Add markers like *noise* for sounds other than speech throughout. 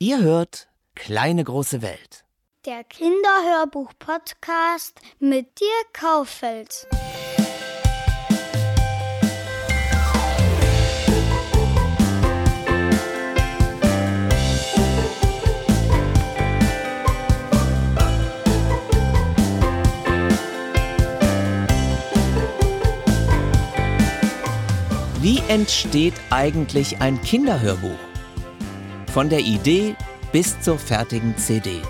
Ihr hört Kleine große Welt. Der Kinderhörbuch-Podcast mit Dirk Kauffeld. Wie entsteht eigentlich ein Kinderhörbuch? Von der Idee bis zur fertigen CD.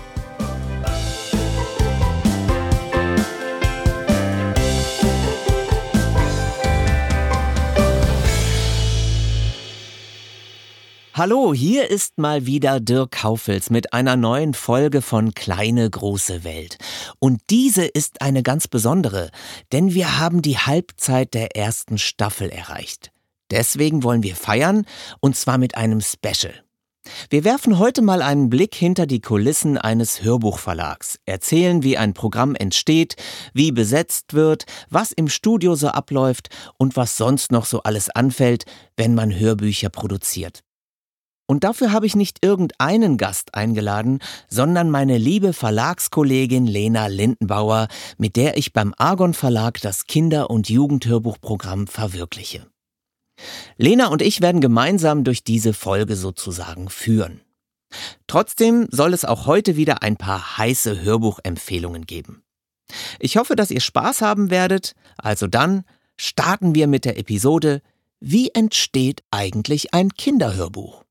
Hallo, hier ist mal wieder Dirk Kaufels mit einer neuen Folge von Kleine große Welt. Und diese ist eine ganz besondere, denn wir haben die Halbzeit der ersten Staffel erreicht. Deswegen wollen wir feiern, und zwar mit einem Special. Wir werfen heute mal einen Blick hinter die Kulissen eines Hörbuchverlags, erzählen, wie ein Programm entsteht, wie besetzt wird, was im Studio so abläuft und was sonst noch so alles anfällt, wenn man Hörbücher produziert. Und dafür habe ich nicht irgendeinen Gast eingeladen, sondern meine liebe Verlagskollegin Lena Lindenbauer, mit der ich beim Argon Verlag das Kinder- und Jugendhörbuchprogramm verwirkliche. Lena und ich werden gemeinsam durch diese Folge sozusagen führen. Trotzdem soll es auch heute wieder ein paar heiße Hörbuchempfehlungen geben. Ich hoffe, dass ihr Spaß haben werdet. Also dann starten wir mit der Episode Wie entsteht eigentlich ein Kinderhörbuch?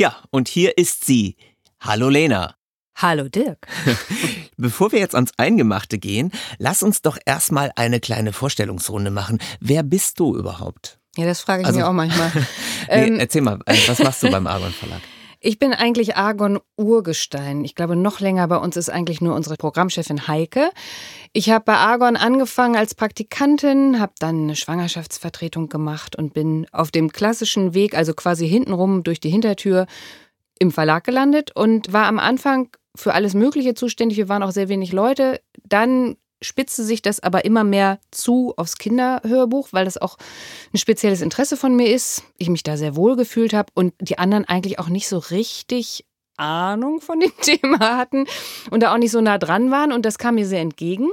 Ja, und hier ist sie. Hallo Lena. Hallo Dirk. *laughs* Bevor wir jetzt ans Eingemachte gehen, lass uns doch erstmal eine kleine Vorstellungsrunde machen. Wer bist du überhaupt? Ja, das frage ich also, mich auch manchmal. *laughs* nee, ähm, erzähl mal, äh, was machst du beim Argon Verlag? Ich bin eigentlich Argon Urgestein. Ich glaube, noch länger bei uns ist eigentlich nur unsere Programmchefin Heike. Ich habe bei Argon angefangen als Praktikantin, habe dann eine Schwangerschaftsvertretung gemacht und bin auf dem klassischen Weg, also quasi hintenrum durch die Hintertür, im Verlag gelandet und war am Anfang für alles Mögliche zuständig. Wir waren auch sehr wenig Leute. Dann spitzte sich das aber immer mehr zu aufs Kinderhörbuch, weil das auch ein spezielles Interesse von mir ist. Ich mich da sehr wohl gefühlt habe und die anderen eigentlich auch nicht so richtig Ahnung von dem *laughs* Thema hatten und da auch nicht so nah dran waren und das kam mir sehr entgegen.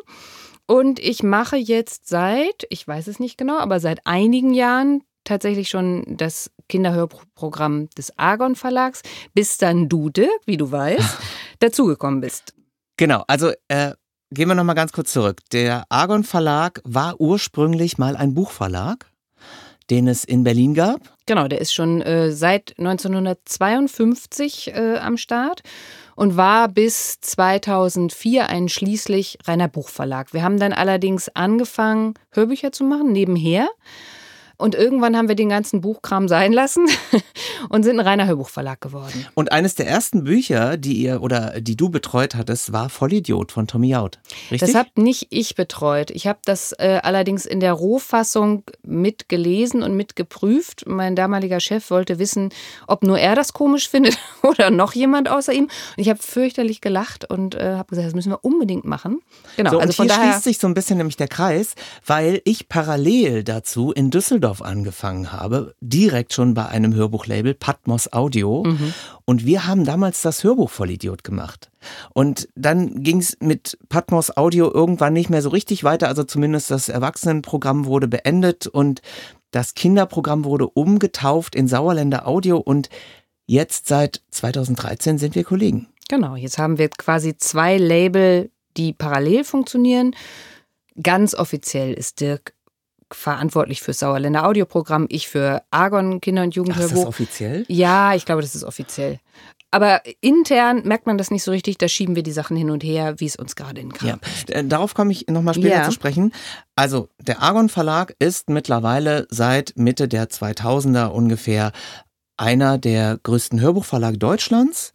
Und ich mache jetzt seit, ich weiß es nicht genau, aber seit einigen Jahren tatsächlich schon das Kinderhörprogramm des Argon Verlags, bis dann du, Dirk, wie du weißt, *laughs* dazugekommen bist. Genau, also äh, gehen wir nochmal ganz kurz zurück. Der Argon Verlag war ursprünglich mal ein Buchverlag, den es in Berlin gab. Genau, der ist schon äh, seit 1952 äh, am Start und war bis 2004 ein schließlich reiner Buchverlag. Wir haben dann allerdings angefangen, Hörbücher zu machen, nebenher. Und irgendwann haben wir den ganzen Buchkram sein lassen *laughs* und sind ein reiner Hörbuchverlag geworden. Und eines der ersten Bücher, die ihr oder die du betreut hattest, war Vollidiot von Tommy Jaud. Richtig? Das habe nicht ich betreut. Ich habe das äh, allerdings in der Rohfassung mitgelesen und mitgeprüft. Mein damaliger Chef wollte wissen, ob nur er das komisch *laughs* findet oder noch jemand außer ihm. Und ich habe fürchterlich gelacht und äh, habe gesagt, das müssen wir unbedingt machen. Genau. So, also und von hier daher schließt sich so ein bisschen nämlich der Kreis, weil ich parallel dazu in Düsseldorf Düsseldorf angefangen habe, direkt schon bei einem Hörbuchlabel, Patmos Audio. Mhm. Und wir haben damals das Hörbuch Vollidiot gemacht. Und dann ging es mit Patmos Audio irgendwann nicht mehr so richtig weiter. Also zumindest das Erwachsenenprogramm wurde beendet und das Kinderprogramm wurde umgetauft in Sauerländer Audio. Und jetzt seit 2013 sind wir Kollegen. Genau, jetzt haben wir quasi zwei Label, die parallel funktionieren. Ganz offiziell ist Dirk verantwortlich für Sauerländer Audioprogramm, ich für Argon Kinder- und Jugendhörbuch. Ist das offiziell? Ja, ich glaube, das ist offiziell. Aber intern merkt man das nicht so richtig, da schieben wir die Sachen hin und her, wie es uns gerade in Kram ja. Äh, darauf komme ich nochmal später ja. zu sprechen. Also, der Argon Verlag ist mittlerweile seit Mitte der 2000er ungefähr einer der größten Hörbuchverlage Deutschlands.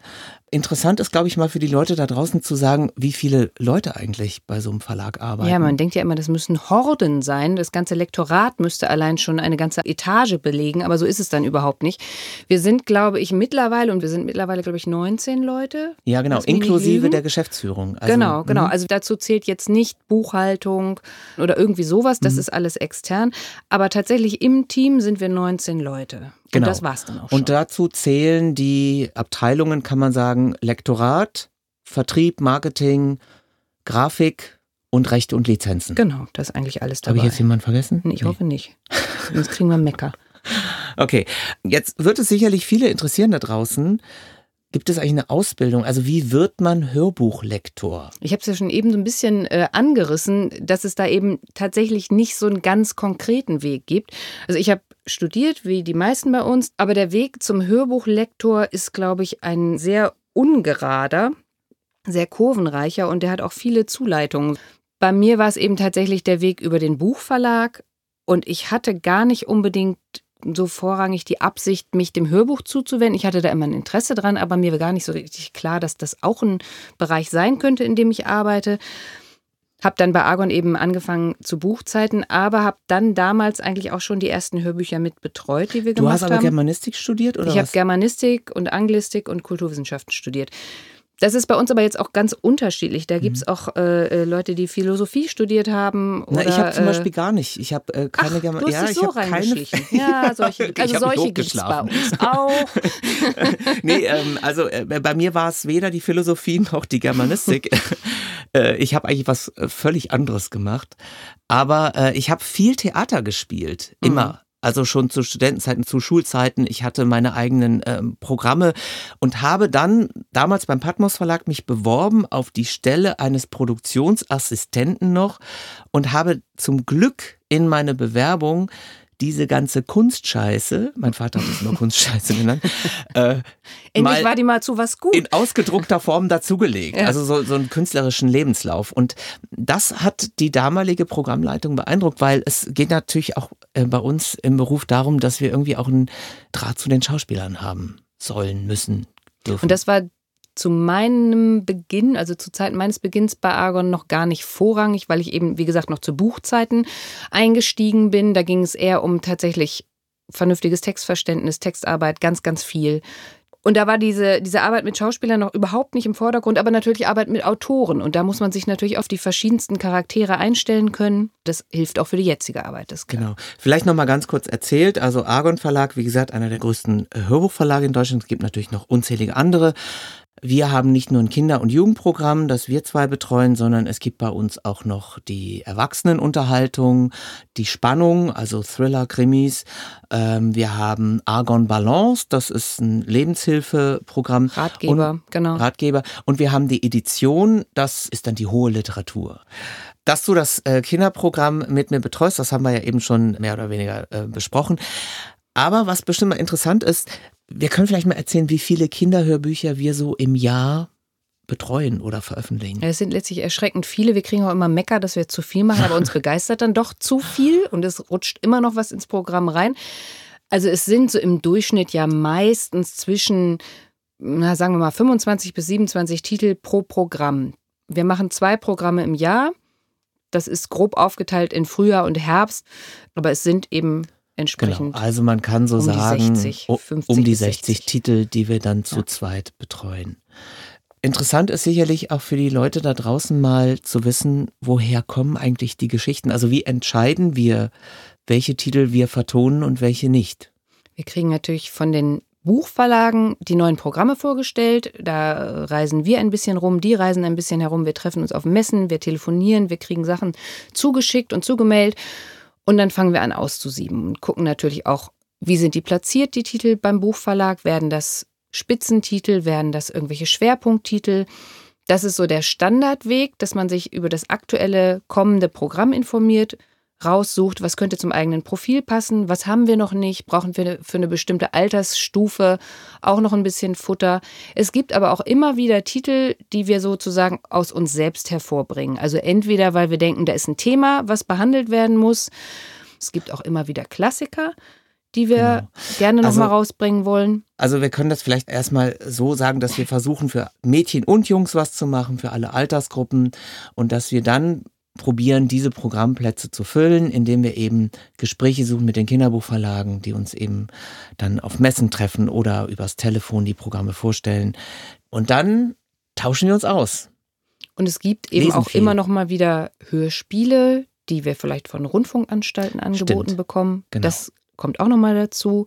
Interessant ist, glaube ich, mal für die Leute da draußen zu sagen, wie viele Leute eigentlich bei so einem Verlag arbeiten. Ja, man denkt ja immer, das müssen Horden sein. Das ganze Lektorat müsste allein schon eine ganze Etage belegen, aber so ist es dann überhaupt nicht. Wir sind, glaube ich, mittlerweile, und wir sind mittlerweile, glaube ich, 19 Leute. Ja, genau, inklusive der Geschäftsführung. Also, genau, genau. Mhm. Also dazu zählt jetzt nicht Buchhaltung oder irgendwie sowas, das mhm. ist alles extern. Aber tatsächlich im Team sind wir 19 Leute. Genau. Und das war's dann auch schon. Und dazu zählen die Abteilungen, kann man sagen, Lektorat, Vertrieb, Marketing, Grafik und Rechte und Lizenzen. Genau, das ist eigentlich alles dabei. Habe ich jetzt jemanden vergessen? Ich nee. hoffe nicht. Sonst kriegen wir Mecker. *laughs* Okay, jetzt wird es sicherlich viele interessieren da draußen. Gibt es eigentlich eine Ausbildung? Also wie wird man Hörbuchlektor? Ich habe es ja schon eben so ein bisschen äh, angerissen, dass es da eben tatsächlich nicht so einen ganz konkreten Weg gibt. Also ich habe studiert, wie die meisten bei uns, aber der Weg zum Hörbuchlektor ist, glaube ich, ein sehr ungerader, sehr kurvenreicher und der hat auch viele Zuleitungen. Bei mir war es eben tatsächlich der Weg über den Buchverlag und ich hatte gar nicht unbedingt so vorrangig die Absicht, mich dem Hörbuch zuzuwenden. Ich hatte da immer ein Interesse dran, aber mir war gar nicht so richtig klar, dass das auch ein Bereich sein könnte, in dem ich arbeite. Hab dann bei Argon eben angefangen zu Buchzeiten, aber habe dann damals eigentlich auch schon die ersten Hörbücher mit betreut, die wir du gemacht haben. Du hast aber Germanistik studiert oder Ich habe Germanistik und Anglistik und Kulturwissenschaften studiert. Das ist bei uns aber jetzt auch ganz unterschiedlich. Da gibt es mhm. auch äh, äh, Leute, die Philosophie studiert haben. Oder, Na, ich habe zum Beispiel gar nicht. Ich habe äh, keine Germanistik. Ja, ich so habe keine. *laughs* Ja, solche, also solche gibt es bei uns auch. *laughs* nee, ähm, also äh, bei mir war es weder die Philosophie noch die Germanistik. *laughs* Äh, ich habe eigentlich was äh, völlig anderes gemacht. Aber ich habe viel Theater gespielt. Immer. Mhm also schon zu Studentenzeiten, zu Schulzeiten. Ich hatte meine eigenen ähm, Programme und habe dann damals beim Patmos Verlag mich beworben auf die Stelle eines Produktionsassistenten noch und habe zum Glück in meine Bewerbung diese ganze Kunstscheiße, mein Vater hat es immer Kunstscheiße genannt, *laughs* äh, Endlich war die mal zu was gut. In ausgedruckter Form dazugelegt. Ja. Also so, so einen künstlerischen Lebenslauf. Und das hat die damalige Programmleitung beeindruckt, weil es geht natürlich auch äh, bei uns im Beruf darum, dass wir irgendwie auch einen Draht zu den Schauspielern haben sollen, müssen, dürfen. Und das war zu meinem Beginn, also zu Zeiten meines Beginns bei Argon noch gar nicht vorrangig, weil ich eben, wie gesagt, noch zu Buchzeiten eingestiegen bin. Da ging es eher um tatsächlich vernünftiges Textverständnis, Textarbeit, ganz, ganz viel. Und da war diese, diese Arbeit mit Schauspielern noch überhaupt nicht im Vordergrund, aber natürlich Arbeit mit Autoren. Und da muss man sich natürlich auf die verschiedensten Charaktere einstellen können. Das hilft auch für die jetzige Arbeit. Das genau. Vielleicht noch mal ganz kurz erzählt. Also Argon Verlag, wie gesagt, einer der größten Hörbuchverlage in Deutschland. Es gibt natürlich noch unzählige andere. Wir haben nicht nur ein Kinder- und Jugendprogramm, das wir zwei betreuen, sondern es gibt bei uns auch noch die Erwachsenenunterhaltung, die Spannung, also Thriller, Krimis. Ähm, wir haben Argon Balance, das ist ein Lebenshilfeprogramm. Ratgeber, und, genau. Ratgeber. Und wir haben die Edition, das ist dann die hohe Literatur. Dass du das äh, Kinderprogramm mit mir betreust, das haben wir ja eben schon mehr oder weniger äh, besprochen. Aber was bestimmt mal interessant ist, wir können vielleicht mal erzählen, wie viele Kinderhörbücher wir so im Jahr betreuen oder veröffentlichen. Es sind letztlich erschreckend viele. Wir kriegen auch immer Mecker, dass wir zu viel machen, aber uns *laughs* begeistert dann doch zu viel und es rutscht immer noch was ins Programm rein. Also es sind so im Durchschnitt ja meistens zwischen, na, sagen wir mal, 25 bis 27 Titel pro Programm. Wir machen zwei Programme im Jahr. Das ist grob aufgeteilt in Frühjahr und Herbst, aber es sind eben entsprechend. Genau. Also man kann so um sagen, die 60, 50 um die 60, 60, Titel, die wir dann zu ja. zweit betreuen. Interessant ist sicherlich auch für die Leute da draußen mal zu wissen, woher kommen eigentlich die Geschichten? Also wie entscheiden wir, welche Titel wir vertonen und welche nicht? Wir kriegen natürlich von den Buchverlagen die neuen Programme vorgestellt. Da reisen wir ein bisschen rum, die reisen ein bisschen herum. Wir treffen uns auf Messen, wir telefonieren, wir kriegen Sachen zugeschickt und zugemailt. Und dann fangen wir an auszusieben und gucken natürlich auch, wie sind die platziert, die Titel beim Buchverlag? Werden das Spitzentitel? Werden das irgendwelche Schwerpunkttitel? Das ist so der Standardweg, dass man sich über das aktuelle kommende Programm informiert raussucht, was könnte zum eigenen Profil passen, was haben wir noch nicht, brauchen wir für eine bestimmte Altersstufe auch noch ein bisschen Futter. Es gibt aber auch immer wieder Titel, die wir sozusagen aus uns selbst hervorbringen. Also entweder, weil wir denken, da ist ein Thema, was behandelt werden muss. Es gibt auch immer wieder Klassiker, die wir genau. gerne nochmal also, rausbringen wollen? Also wir können das vielleicht erstmal so sagen, dass wir versuchen für Mädchen und Jungs was zu machen, für alle Altersgruppen und dass wir dann probieren, diese Programmplätze zu füllen, indem wir eben Gespräche suchen mit den Kinderbuchverlagen, die uns eben dann auf Messen treffen oder übers Telefon die Programme vorstellen. Und dann tauschen wir uns aus. Und es gibt eben Lesen auch viel. immer noch mal wieder Hörspiele, die wir vielleicht von Rundfunkanstalten angeboten Stimmt. bekommen. Genau. Das kommt auch noch mal dazu.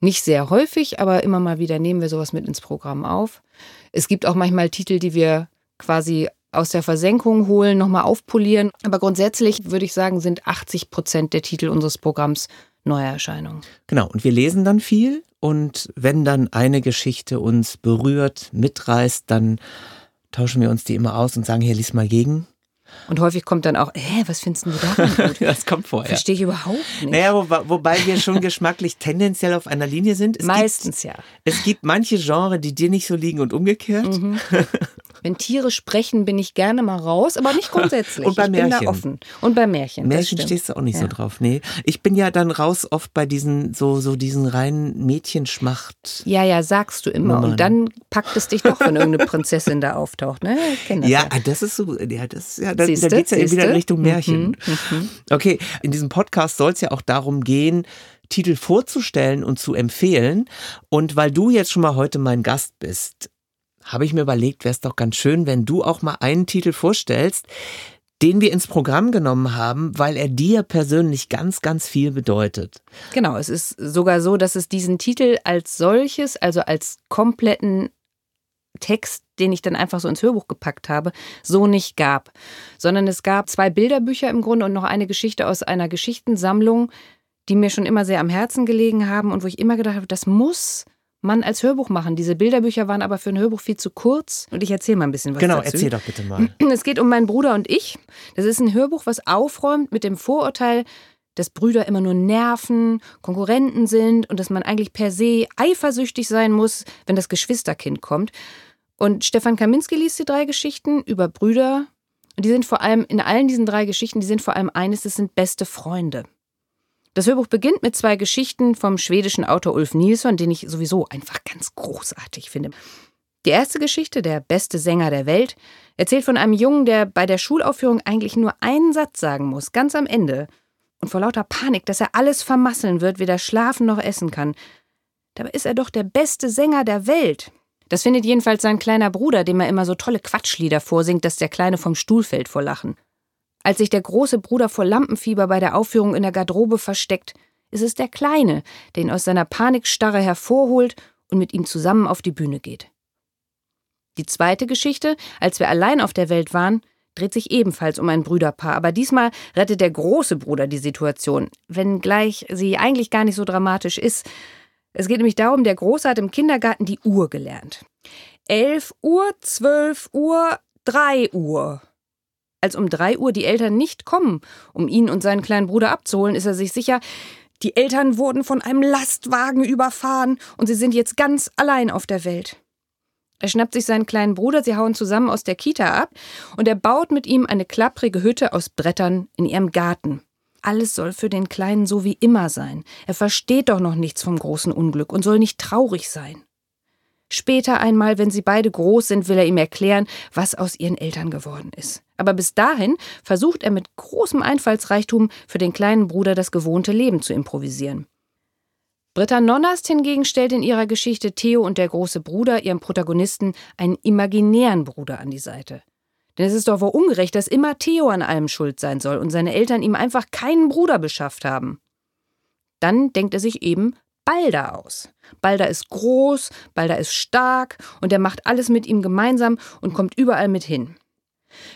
Nicht sehr häufig, aber immer mal wieder nehmen wir sowas mit ins Programm auf. Es gibt auch manchmal Titel, die wir quasi aus der Versenkung holen, nochmal aufpolieren. Aber grundsätzlich würde ich sagen, sind 80 Prozent der Titel unseres Programms Neuerscheinungen. Genau, und wir lesen dann viel und wenn dann eine Geschichte uns berührt, mitreißt, dann tauschen wir uns die immer aus und sagen, hier, lies mal gegen. Und häufig kommt dann auch, hä, was findest du gut? *laughs* das kommt vorher. Verstehe ich überhaupt nicht. Naja, wo, wobei wir schon *laughs* geschmacklich tendenziell auf einer Linie sind. Es Meistens gibt, ja. Es gibt manche Genre, die dir nicht so liegen und umgekehrt. Mhm. *laughs* Wenn Tiere sprechen, bin ich gerne mal raus, aber nicht *laughs* grundsätzlich. Und bei ich Märchen. bin da offen. Und bei Märchen. Märchen stehst du auch nicht ja. so drauf. Nee. Ich bin ja dann raus oft bei diesen, so, so diesen reinen Mädchenschmacht. Ja, ja, sagst du immer. Nummern. Und dann packt es dich doch, wenn irgendeine Prinzessin da auftaucht. Ne? Das ja, ja, das ist so, ja, das, ja, da, da geht es ja wieder in Richtung Märchen. Mhm, mhm. Okay, in diesem Podcast soll es ja auch darum gehen, Titel vorzustellen und zu empfehlen. Und weil du jetzt schon mal heute mein Gast bist, habe ich mir überlegt, wäre es doch ganz schön, wenn du auch mal einen Titel vorstellst, den wir ins Programm genommen haben, weil er dir persönlich ganz, ganz viel bedeutet. Genau, es ist sogar so, dass es diesen Titel als solches, also als kompletten Text, den ich dann einfach so ins Hörbuch gepackt habe, so nicht gab. Sondern es gab zwei Bilderbücher im Grunde und noch eine Geschichte aus einer Geschichtensammlung, die mir schon immer sehr am Herzen gelegen haben und wo ich immer gedacht habe, das muss man als Hörbuch machen. Diese Bilderbücher waren aber für ein Hörbuch viel zu kurz. Und ich erzähle mal ein bisschen was genau, dazu. Genau, erzähl doch bitte mal. *clears throat* Es geht um meinen Bruder und ich. Das ist ein Hörbuch, was aufräumt mit dem Vorurteil, dass Brüder immer nur nerven, Konkurrenten sind und dass man eigentlich per se eifersüchtig sein muss, wenn das Geschwisterkind kommt. Und Stefan Kaminski liest die drei Geschichten über Brüder. Und die sind vor allem, in allen diesen drei Geschichten, die sind vor allem eines, das sind beste Freunde. Das Hörbuch beginnt mit zwei Geschichten vom schwedischen Autor Ulf Nilsson, den ich sowieso einfach ganz großartig finde. Die erste Geschichte, der beste Sänger der Welt, erzählt von einem Jungen, der bei der Schulaufführung eigentlich nur einen Satz sagen muss, ganz am Ende. Und vor lauter Panik, dass er alles vermasseln wird, weder schlafen noch essen kann. Dabei ist er doch der beste Sänger der Welt. Das findet jedenfalls sein kleiner Bruder, dem er immer so tolle Quatschlieder vorsingt, dass der Kleine vom Stuhl fällt vor Lachen. Als sich der große Bruder vor Lampenfieber bei der Aufführung in der Garderobe versteckt, ist es der Kleine, der ihn aus seiner Panikstarre hervorholt und mit ihm zusammen auf die Bühne geht. Die zweite Geschichte, als wir allein auf der Welt waren, dreht sich ebenfalls um ein Brüderpaar, aber diesmal rettet der große Bruder die Situation, wenngleich sie eigentlich gar nicht so dramatisch ist. Es geht nämlich darum, der Große hat im Kindergarten die Uhr gelernt. Elf Uhr, zwölf Uhr, drei Uhr. Als um drei Uhr die Eltern nicht kommen, um ihn und seinen kleinen Bruder abzuholen, ist er sich sicher, die Eltern wurden von einem Lastwagen überfahren und sie sind jetzt ganz allein auf der Welt. Er schnappt sich seinen kleinen Bruder, sie hauen zusammen aus der Kita ab und er baut mit ihm eine klapprige Hütte aus Brettern in ihrem Garten. Alles soll für den Kleinen so wie immer sein. Er versteht doch noch nichts vom großen Unglück und soll nicht traurig sein. Später einmal, wenn sie beide groß sind, will er ihm erklären, was aus ihren Eltern geworden ist. Aber bis dahin versucht er mit großem Einfallsreichtum für den kleinen Bruder das gewohnte Leben zu improvisieren. Britta Nonnast hingegen stellt in ihrer Geschichte Theo und der große Bruder ihrem Protagonisten einen imaginären Bruder an die Seite. Denn es ist doch wohl ungerecht, dass immer Theo an allem schuld sein soll und seine Eltern ihm einfach keinen Bruder beschafft haben. Dann denkt er sich eben Balder aus. Balder ist groß, Balder ist stark und er macht alles mit ihm gemeinsam und kommt überall mit hin.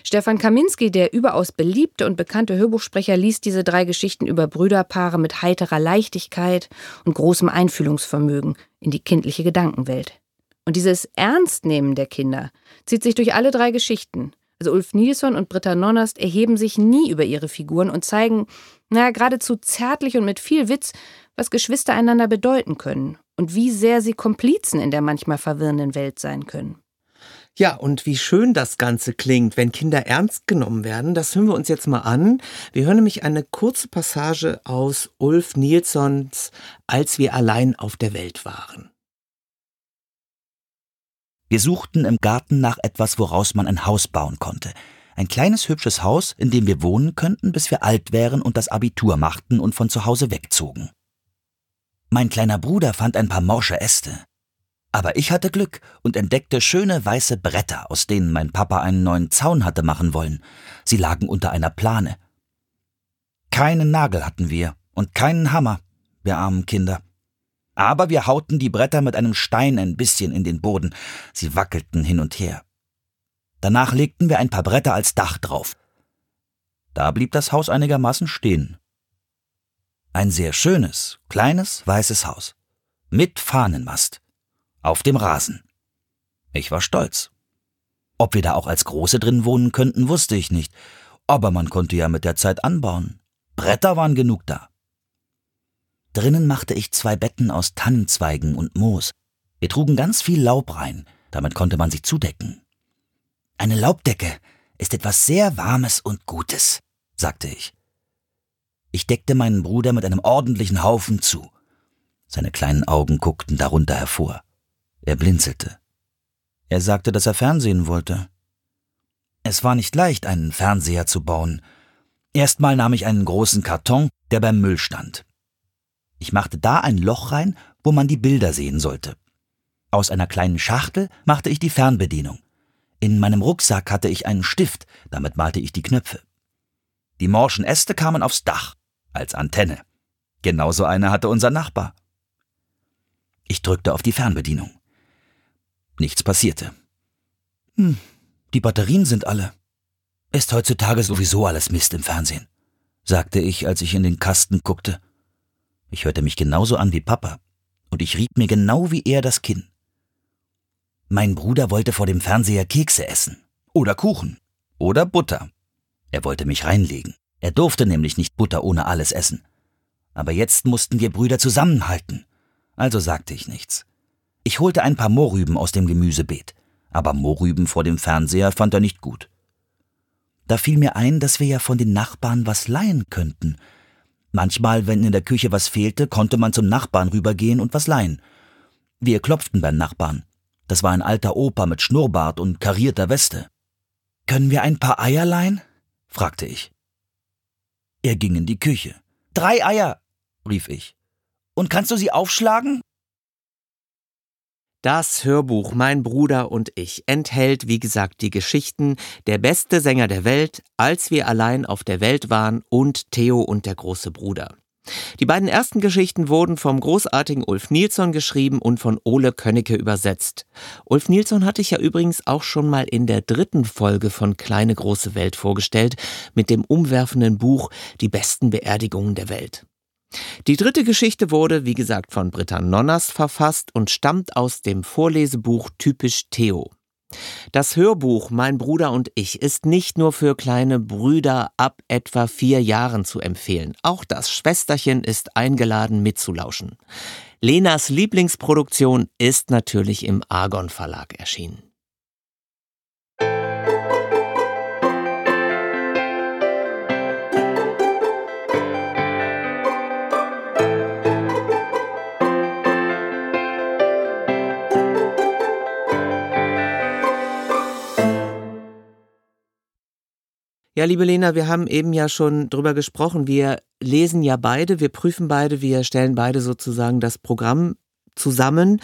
Stefan Kaminski, der überaus beliebte und bekannte Hörbuchsprecher, liest diese drei Geschichten über Brüderpaare mit heiterer Leichtigkeit und großem Einfühlungsvermögen in die kindliche Gedankenwelt. Und dieses Ernstnehmen der Kinder zieht sich durch alle drei Geschichten. Also Ulf Nilsson und Britta Nonnast erheben sich nie über ihre Figuren und zeigen, naja, geradezu zärtlich und mit viel Witz, was Geschwister einander bedeuten können und wie sehr sie Komplizen in der manchmal verwirrenden Welt sein können. Ja, und wie schön das Ganze klingt, wenn Kinder ernst genommen werden, das hören wir uns jetzt mal an. Wir hören nämlich eine kurze Passage aus Ulf Nilssons Als wir allein auf der Welt waren. Wir suchten im Garten nach etwas, woraus man ein Haus bauen konnte. Ein kleines, hübsches Haus, in dem wir wohnen könnten, bis wir alt wären und das Abitur machten und von zu Hause wegzogen. Mein kleiner Bruder fand ein paar morsche Äste. Aber ich hatte Glück und entdeckte schöne weiße Bretter, aus denen mein Papa einen neuen Zaun hatte machen wollen. Sie lagen unter einer Plane. Keinen Nagel hatten wir und keinen Hammer, wir armen Kinder. Aber wir hauten die Bretter mit einem Stein ein bisschen in den Boden. Sie wackelten hin und her. Danach legten wir ein paar Bretter als Dach drauf. Da blieb das Haus einigermaßen stehen. Ein sehr schönes, kleines, weißes Haus. Mit Fahnenmast auf dem Rasen. Ich war stolz. Ob wir da auch als Große drin wohnen könnten, wusste ich nicht, aber man konnte ja mit der Zeit anbauen. Bretter waren genug da. Drinnen machte ich zwei Betten aus Tannenzweigen und Moos. Wir trugen ganz viel Laub rein, damit konnte man sich zudecken. Eine Laubdecke ist etwas sehr Warmes und Gutes, sagte ich. Ich deckte meinen Bruder mit einem ordentlichen Haufen zu. Seine kleinen Augen guckten darunter hervor. Er blinzelte. Er sagte, dass er Fernsehen wollte. Es war nicht leicht, einen Fernseher zu bauen. Erstmal nahm ich einen großen Karton, der beim Müll stand. Ich machte da ein Loch rein, wo man die Bilder sehen sollte. Aus einer kleinen Schachtel machte ich die Fernbedienung. In meinem Rucksack hatte ich einen Stift, damit malte ich die Knöpfe. Die morschen Äste kamen aufs Dach, als Antenne. Genauso eine hatte unser Nachbar. Ich drückte auf die Fernbedienung. Nichts passierte. Hm, die Batterien sind alle. Ist heutzutage sowieso alles Mist im Fernsehen, sagte ich, als ich in den Kasten guckte. Ich hörte mich genauso an wie Papa, und ich rieb mir genau wie er das Kinn. Mein Bruder wollte vor dem Fernseher Kekse essen. Oder Kuchen. Oder Butter. Er wollte mich reinlegen. Er durfte nämlich nicht Butter ohne alles essen. Aber jetzt mussten wir Brüder zusammenhalten. Also sagte ich nichts. Ich holte ein paar Mohrrüben aus dem Gemüsebeet, aber Mohrrüben vor dem Fernseher fand er nicht gut. Da fiel mir ein, dass wir ja von den Nachbarn was leihen könnten. Manchmal, wenn in der Küche was fehlte, konnte man zum Nachbarn rübergehen und was leihen. Wir klopften beim Nachbarn. Das war ein alter Opa mit Schnurrbart und karierter Weste. Können wir ein paar Eier leihen? fragte ich. Er ging in die Küche. Drei Eier, rief ich. Und kannst du sie aufschlagen? Das Hörbuch Mein Bruder und ich enthält, wie gesagt, die Geschichten Der beste Sänger der Welt, Als wir allein auf der Welt waren und Theo und der große Bruder. Die beiden ersten Geschichten wurden vom großartigen Ulf Nilsson geschrieben und von Ole Könnecke übersetzt. Ulf Nilsson hatte ich ja übrigens auch schon mal in der dritten Folge von Kleine große Welt vorgestellt, mit dem umwerfenden Buch Die besten Beerdigungen der Welt. Die dritte Geschichte wurde, wie gesagt, von Britta Nonners verfasst und stammt aus dem Vorlesebuch Typisch Theo. Das Hörbuch Mein Bruder und ich ist nicht nur für kleine Brüder ab etwa vier Jahren zu empfehlen. Auch das Schwesterchen ist eingeladen mitzulauschen. Lenas Lieblingsproduktion ist natürlich im Argon Verlag erschienen. Ja, liebe Lena, wir haben eben ja schon drüber gesprochen. Wir lesen ja beide, wir prüfen beide, wir stellen beide sozusagen das Programm zusammen.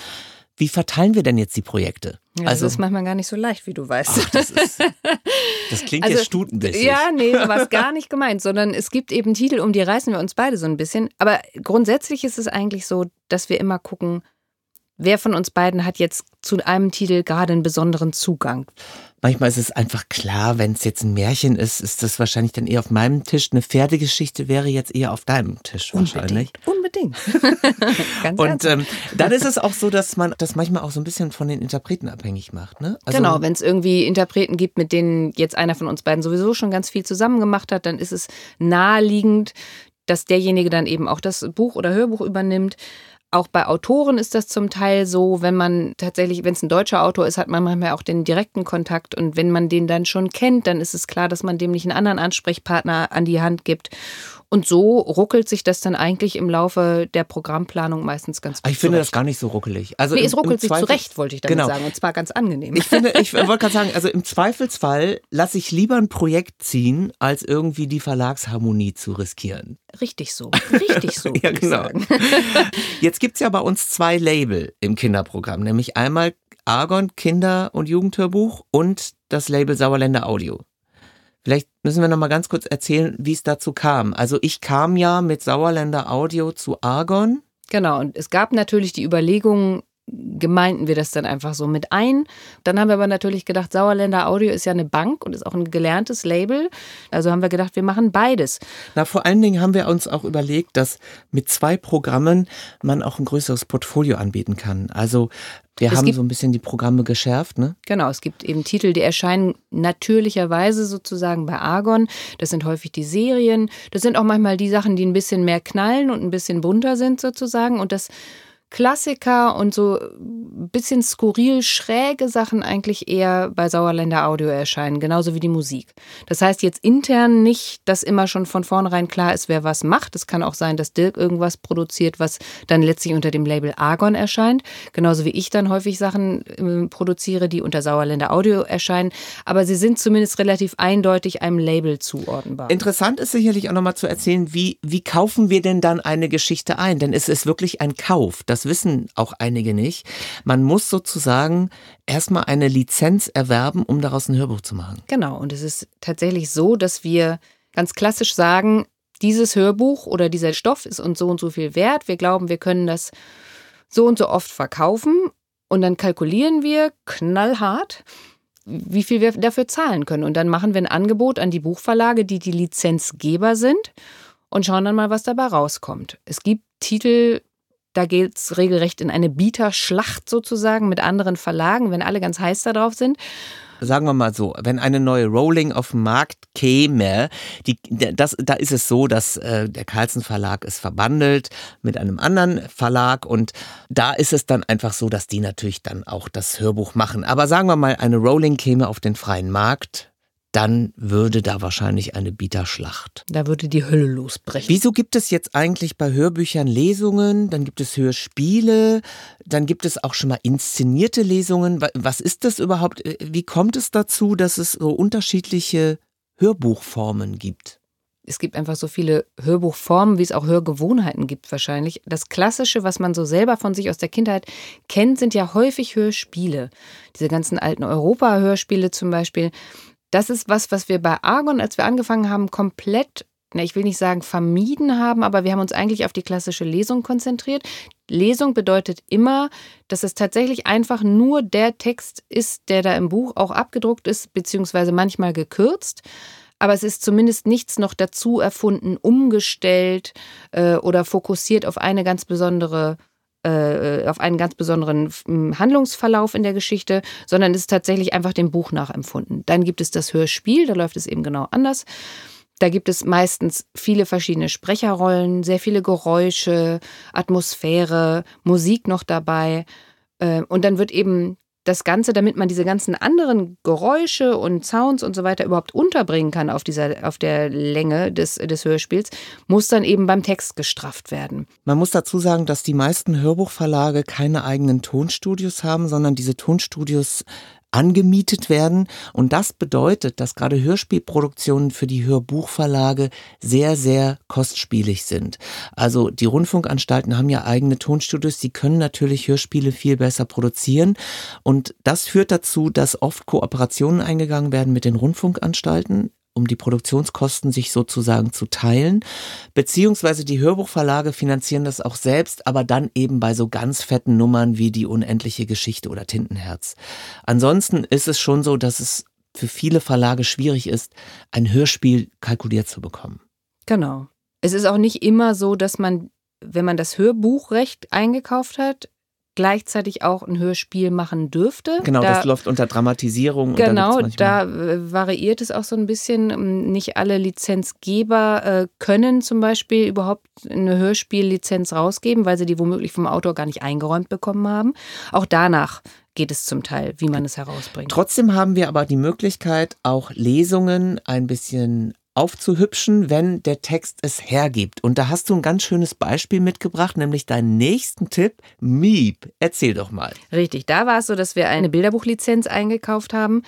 Wie verteilen wir denn jetzt die Projekte? Ja, also, das ist manchmal gar nicht so leicht, wie du weißt. Ach, das, ist, *laughs* das, klingt also, jetzt stutenbissig. Ja, nee, so war es gar nicht gemeint, sondern es gibt eben Titel, um die reißen wir uns beide so ein bisschen. Aber grundsätzlich ist es eigentlich so, dass wir immer gucken, wer von uns beiden hat jetzt zu einem Titel gerade einen besonderen Zugang. Manchmal ist es einfach klar, wenn es jetzt ein Märchen ist, ist das wahrscheinlich dann eher auf meinem Tisch. Eine Pferdegeschichte wäre jetzt eher auf deinem Tisch wahrscheinlich. Unbedingt. *laughs* Ganz Und ähm, dann ist es auch so, dass man das manchmal auch so ein bisschen von den Interpreten abhängig macht. Ne? Also genau, wenn es irgendwie Interpreten gibt, mit denen jetzt einer von uns beiden sowieso schon ganz viel zusammen gemacht hat, dann ist es naheliegend, dass derjenige dann eben auch das Buch oder Hörbuch übernimmt. Auch bei Autoren ist das zum Teil so, wenn man tatsächlich, wenn es ein deutscher Autor ist, hat man manchmal auch den direkten Kontakt. Und wenn man den dann schon kennt, dann ist es klar, dass man dem nicht einen anderen Ansprechpartner an die Hand gibt. Und so ruckelt sich das dann eigentlich im Laufe der Programmplanung meistens ganz gut. Ich finde zurecht. das gar nicht so ruckelig. Also nee, es ruckelt sich zurecht, wollte ich damit genau. sagen. Und zwar ganz angenehm. Ich finde, ich wollte gerade sagen, also im Zweifelsfall lasse ich lieber ein Projekt ziehen, als irgendwie die Verlagsharmonie zu riskieren. Richtig so. Richtig so. *laughs* ja, genau. *laughs* Jetzt gibt es ja bei uns zwei Label im Kinderprogramm, nämlich einmal Argon Kinder- und Jugendhörbuch und das Label Sauerländer Audio. Vielleicht müssen wir noch mal ganz kurz erzählen, wie es dazu kam. Also ich kam ja mit Sauerländer Audio zu Argon. Genau, und es gab natürlich die Überlegung, gemeinten wir das dann einfach so mit ein. Dann haben wir aber natürlich gedacht, Sauerländer Audio ist ja eine Bank und ist auch ein gelerntes Label. Also haben wir gedacht, wir machen beides. Na, vor allen Dingen haben wir uns auch überlegt, dass mit zwei Programmen man auch ein größeres Portfolio anbieten kann. Also wir es haben so ein bisschen die Programme geschärft, ne? Genau, es gibt eben Titel, die erscheinen natürlicherweise sozusagen bei Argon. Das sind häufig die Serien. Das sind auch manchmal die Sachen, die ein bisschen mehr knallen und ein bisschen bunter sind sozusagen. Und das Klassiker und so ein bisschen skurril schräge Sachen eigentlich eher bei Sauerländer Audio erscheinen, genauso wie die Musik. Das heißt jetzt intern nicht, dass immer schon von vornherein klar ist, wer was macht. Es kann auch sein, dass Dirk irgendwas produziert, was dann letztlich unter dem Label Argon erscheint, genauso wie ich dann häufig Sachen äh, produziere, die unter Sauerländer Audio erscheinen. Aber sie sind zumindest relativ eindeutig einem Label zuordnenbar. Interessant ist sicherlich auch nochmal zu erzählen, wie, wie kaufen wir denn dann eine Geschichte ein? Denn es ist wirklich ein Kauf. Das das wissen auch einige nicht. Man muss sozusagen erstmal eine Lizenz erwerben, um daraus ein Hörbuch zu machen. Genau, und es ist tatsächlich so, dass wir ganz klassisch sagen, dieses Hörbuch oder dieser Stoff ist uns so und so viel wert. Wir glauben, wir können das so und so oft verkaufen. Und dann kalkulieren wir knallhart, wie viel wir dafür zahlen können. Und dann machen wir ein Angebot an die Buchverlage, die die Lizenzgeber sind und schauen dann mal, was dabei rauskommt. Es gibt Titel, da geht es regelrecht in eine Bieterschlacht sozusagen mit anderen Verlagen, wenn alle ganz heiß darauf sind sagen wir mal so, wenn eine neue Rolling auf den Markt käme, die, das, da ist es so, dass äh, der Carlsen Verlag ist verbandelt mit einem anderen Verlag und da ist es dann einfach so, dass die natürlich dann auch das Hörbuch machen. Aber sagen wir mal, eine Rolling käme auf den freien Markt, dann würde da wahrscheinlich eine Bieterschlacht. Da würde die Hölle losbrechen. Wieso gibt es jetzt eigentlich bei Hörbüchern Lesungen, dann gibt es Hörspiele, dann gibt es auch schon mal inszenierte Lesungen? Was ist das überhaupt? Äh, wie kommt es dazu, dass es so unterschiedliche Hörbuchformen gibt? Es gibt einfach so viele Hörbuchformen, wie es auch Hörgewohnheiten gibt wahrscheinlich. Das Klassische, was man so selber von sich aus der Kindheit kennt, sind ja häufig Hörspiele. Diese ganzen alten Europa-Hörspiele zum Beispiel das ist was, was wir bei Argon, als wir angefangen haben, komplett, na, ich will nicht sagen vermieden haben, aber wir haben uns eigentlich auf die klassische Lesung konzentriert. Lesung bedeutet immer, dass es tatsächlich einfach nur der Text ist, der da im Buch auch abgedruckt ist, beziehungsweise manchmal gekürzt aber es ist zumindest nichts noch dazu erfunden, umgestellt äh, oder fokussiert auf eine ganz besondere auf einen ganz besonderen Handlungsverlauf in der Geschichte, sondern ist tatsächlich einfach dem Buch nachempfunden. Dann gibt es das Hörspiel, da läuft es eben genau anders. Da gibt es meistens viele verschiedene Sprecherrollen, sehr viele Geräusche, Atmosphäre, Musik noch dabei. Äh, und dann wird eben das Ganze, damit man diese ganzen anderen Geräusche und Sounds und so weiter überhaupt unterbringen kann auf, dieser, auf der Länge des, des Hörspiels, muss dann eben beim Text gestrafft werden. Man muss dazu sagen, dass die meisten Hörbuchverlage keine eigenen Tonstudios haben, sondern diese Tonstudios angemietet werden. Und das bedeutet, dass gerade Hörspielproduktionen für die Hörbuchverlage sehr, sehr kostspielig sind. Also die Rundfunkanstalten haben ja eigene Tonstudios, die können natürlich Hörspiele viel besser produzieren. Und das führt dazu, dass oft Kooperationen eingegangen werden mit den Rundfunkanstalten um die Produktionskosten sich sozusagen zu teilen. Beziehungsweise die Hörbuchverlage finanzieren das auch selbst, aber dann eben bei so ganz fetten Nummern wie die unendliche Geschichte oder Tintenherz. Ansonsten ist es schon so, dass es für viele Verlage schwierig ist, ein Hörspiel kalkuliert zu bekommen. Genau. Es ist auch nicht immer so, dass man, wenn man das Hörbuchrecht eingekauft hat, gleichzeitig auch ein Hörspiel machen dürfte. Genau, da, das läuft unter Dramatisierung. Genau, da, da, variiert es auch so ein bisschen. Nicht alle Lizenzgeber äh, können zum Beispiel überhaupt eine Hörspiellizenz rausgeben, weil sie die womöglich vom Autor gar nicht eingeräumt bekommen haben. Auch danach geht es zum Teil, wie man es herausbringt. Trotzdem haben wir aber die Möglichkeit, auch Lesungen ein bisschen aufzuhübschen, wenn der Text es hergibt. Und da hast du ein ganz schönes Beispiel mitgebracht, nämlich deinen nächsten Tipp, Miep. Erzähl doch mal. Richtig, da war es so, dass wir eine Bilderbuchlizenz eingekauft haben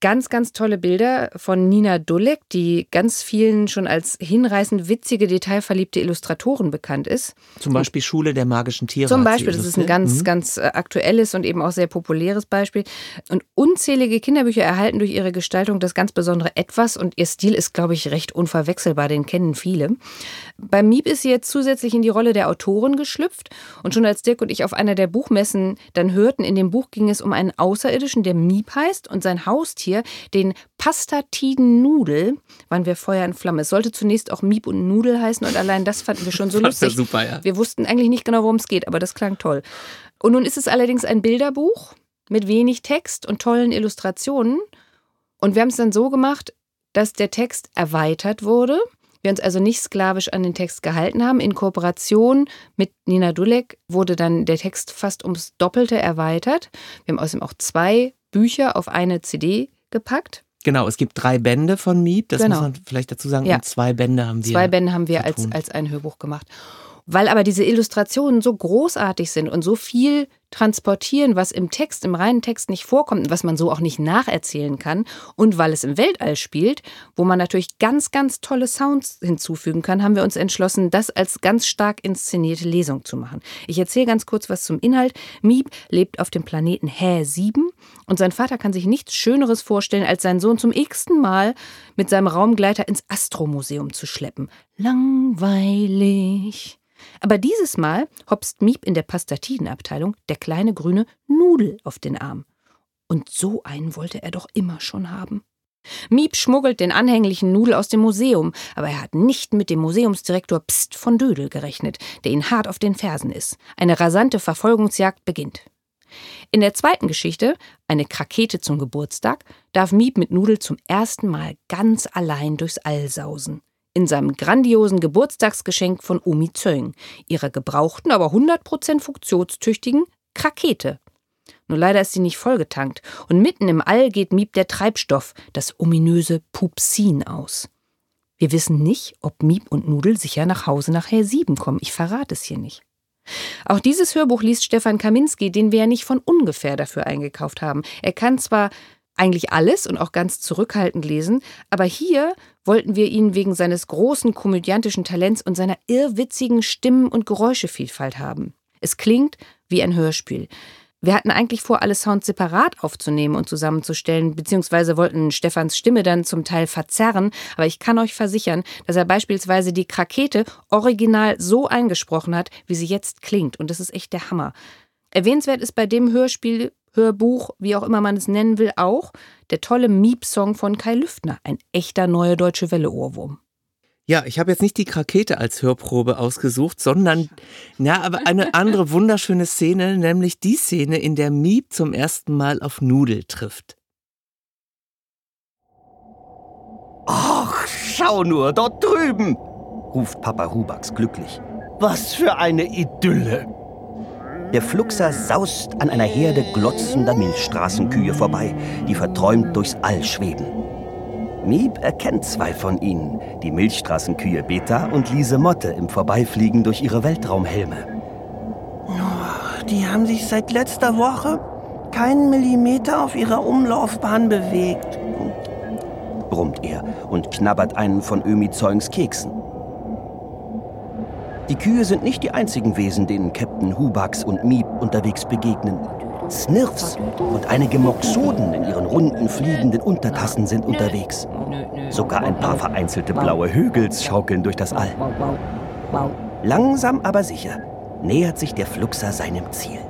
ganz, ganz tolle Bilder von Nina Dulek, die ganz vielen schon als hinreißend witzige, detailverliebte Illustratoren bekannt ist. Zum Beispiel Schule der magischen Tiere. Zum Beispiel, das ist ein ganz, mhm. ganz äh, aktuelles und eben auch sehr populäres Beispiel. Und unzählige Kinderbücher erhalten durch ihre Gestaltung das ganz besondere Etwas und ihr Stil ist, glaube ich, recht unverwechselbar, den kennen viele. Beim Miep ist sie jetzt zusätzlich in die Rolle der Autorin geschlüpft und schon als Dirk und ich auf einer der Buchmessen dann hörten, in dem Buch ging es um einen Außerirdischen, der Miep heißt und sein Haustier hier den Pastatiden Nudel, waren wir Feuer in Flamme. Es sollte zunächst auch Miep und Nudel heißen und allein das fanden wir schon so *laughs* lustig. Super, ja. Wir wussten eigentlich nicht genau, worum es geht, aber das klang toll. Und nun ist es allerdings ein Bilderbuch mit wenig Text und tollen Illustrationen. Und wir haben es dann so gemacht, dass der Text erweitert wurde. Wir uns also nicht sklavisch an den Text gehalten haben. In Kooperation mit Nina Dulek wurde dann der Text fast ums Doppelte erweitert. Wir haben außerdem auch zwei Bücher auf eine CD gepackt. Genau, es gibt drei Bände von Miep, das genau. muss man vielleicht dazu sagen. Ja. Und zwei Bände haben wir. Zwei Bände haben wir als, als ein Hörbuch gemacht. Weil aber diese Illustrationen so großartig sind und so viel transportieren, was im Text, im reinen Text nicht vorkommt und was man so auch nicht nacherzählen kann. Und weil es im Weltall spielt, wo man natürlich ganz, ganz tolle Sounds hinzufügen kann, haben wir uns entschlossen, das als ganz stark inszenierte Lesung zu machen. Ich erzähle ganz kurz was zum Inhalt. Miep lebt auf dem Planeten Hä 7 und sein Vater kann sich nichts Schöneres vorstellen, als seinen Sohn zum x-ten Mal mit seinem Raumgleiter ins Astromuseum zu schleppen. Langweilig. Aber dieses Mal hopst Miep in der Pastatidenabteilung der kleine grüne Nudel auf den Arm. Und so einen wollte er doch immer schon haben. Miep schmuggelt den anhänglichen Nudel aus dem Museum, aber er hat nicht mit dem Museumsdirektor Pst von Dödel gerechnet, der ihn hart auf den Fersen ist. Eine rasante Verfolgungsjagd beginnt. In der zweiten Geschichte, eine Krakete zum Geburtstag, darf Miep mit Nudel zum ersten Mal ganz allein durchs All sausen in seinem grandiosen Geburtstagsgeschenk von Omi Zöng, ihrer gebrauchten, aber 100% funktionstüchtigen Krakete. Nur leider ist sie nicht vollgetankt und mitten im All geht Miep der Treibstoff, das ominöse Pupsin, aus. Wir wissen nicht, ob Miep und Nudel sicher nach Hause nach Herr 7 kommen. Ich verrate es hier nicht. Auch dieses Hörbuch liest Stefan Kaminski, den wir ja nicht von ungefähr dafür eingekauft haben. Er kann zwar eigentlich alles und auch ganz zurückhaltend lesen, aber hier wollten wir ihn wegen seines großen komödiantischen Talents und seiner irrwitzigen Stimmen- und Geräuschevielfalt haben. Es klingt wie ein Hörspiel. Wir hatten eigentlich vor, alle Sounds separat aufzunehmen und zusammenzustellen, beziehungsweise wollten Stefans Stimme dann zum Teil verzerren, aber ich kann euch versichern, dass er beispielsweise die Krakete original so eingesprochen hat, wie sie jetzt klingt, und das ist echt der Hammer. Erwähnenswert ist bei dem Hörspiel Hörbuch, wie auch immer man es nennen will, auch der tolle Miep-Song von Kai Lüftner, ein echter neue deutsche Welle-Ohrwurm. Ja, ich habe jetzt nicht die Krakete als Hörprobe ausgesucht, sondern ja, aber eine andere wunderschöne Szene, nämlich die Szene, in der Miep zum ersten Mal auf Nudel trifft. Ach, schau nur, dort drüben, ruft Papa Hubax glücklich. Was für eine Idylle! Der Fluxer saust an einer Herde glotzender Milchstraßenkühe vorbei, die verträumt durchs All schweben. Miep erkennt zwei von ihnen, die Milchstraßenkühe Beta und Lise Motte im Vorbeifliegen durch ihre Weltraumhelme. Oh, die haben sich seit letzter Woche keinen Millimeter auf ihrer Umlaufbahn bewegt. brummt er und knabbert einen von Ömi Zeugs Keksen. Die Kühe sind nicht die einzigen Wesen, denen Captain Hubax und Miep unterwegs begegnen. Snirfs und einige Moxoden in ihren runden, fliegenden Untertassen sind unterwegs. Sogar ein paar vereinzelte blaue Hügels schaukeln durch das All. Langsam aber sicher nähert sich der Fluxer seinem Ziel.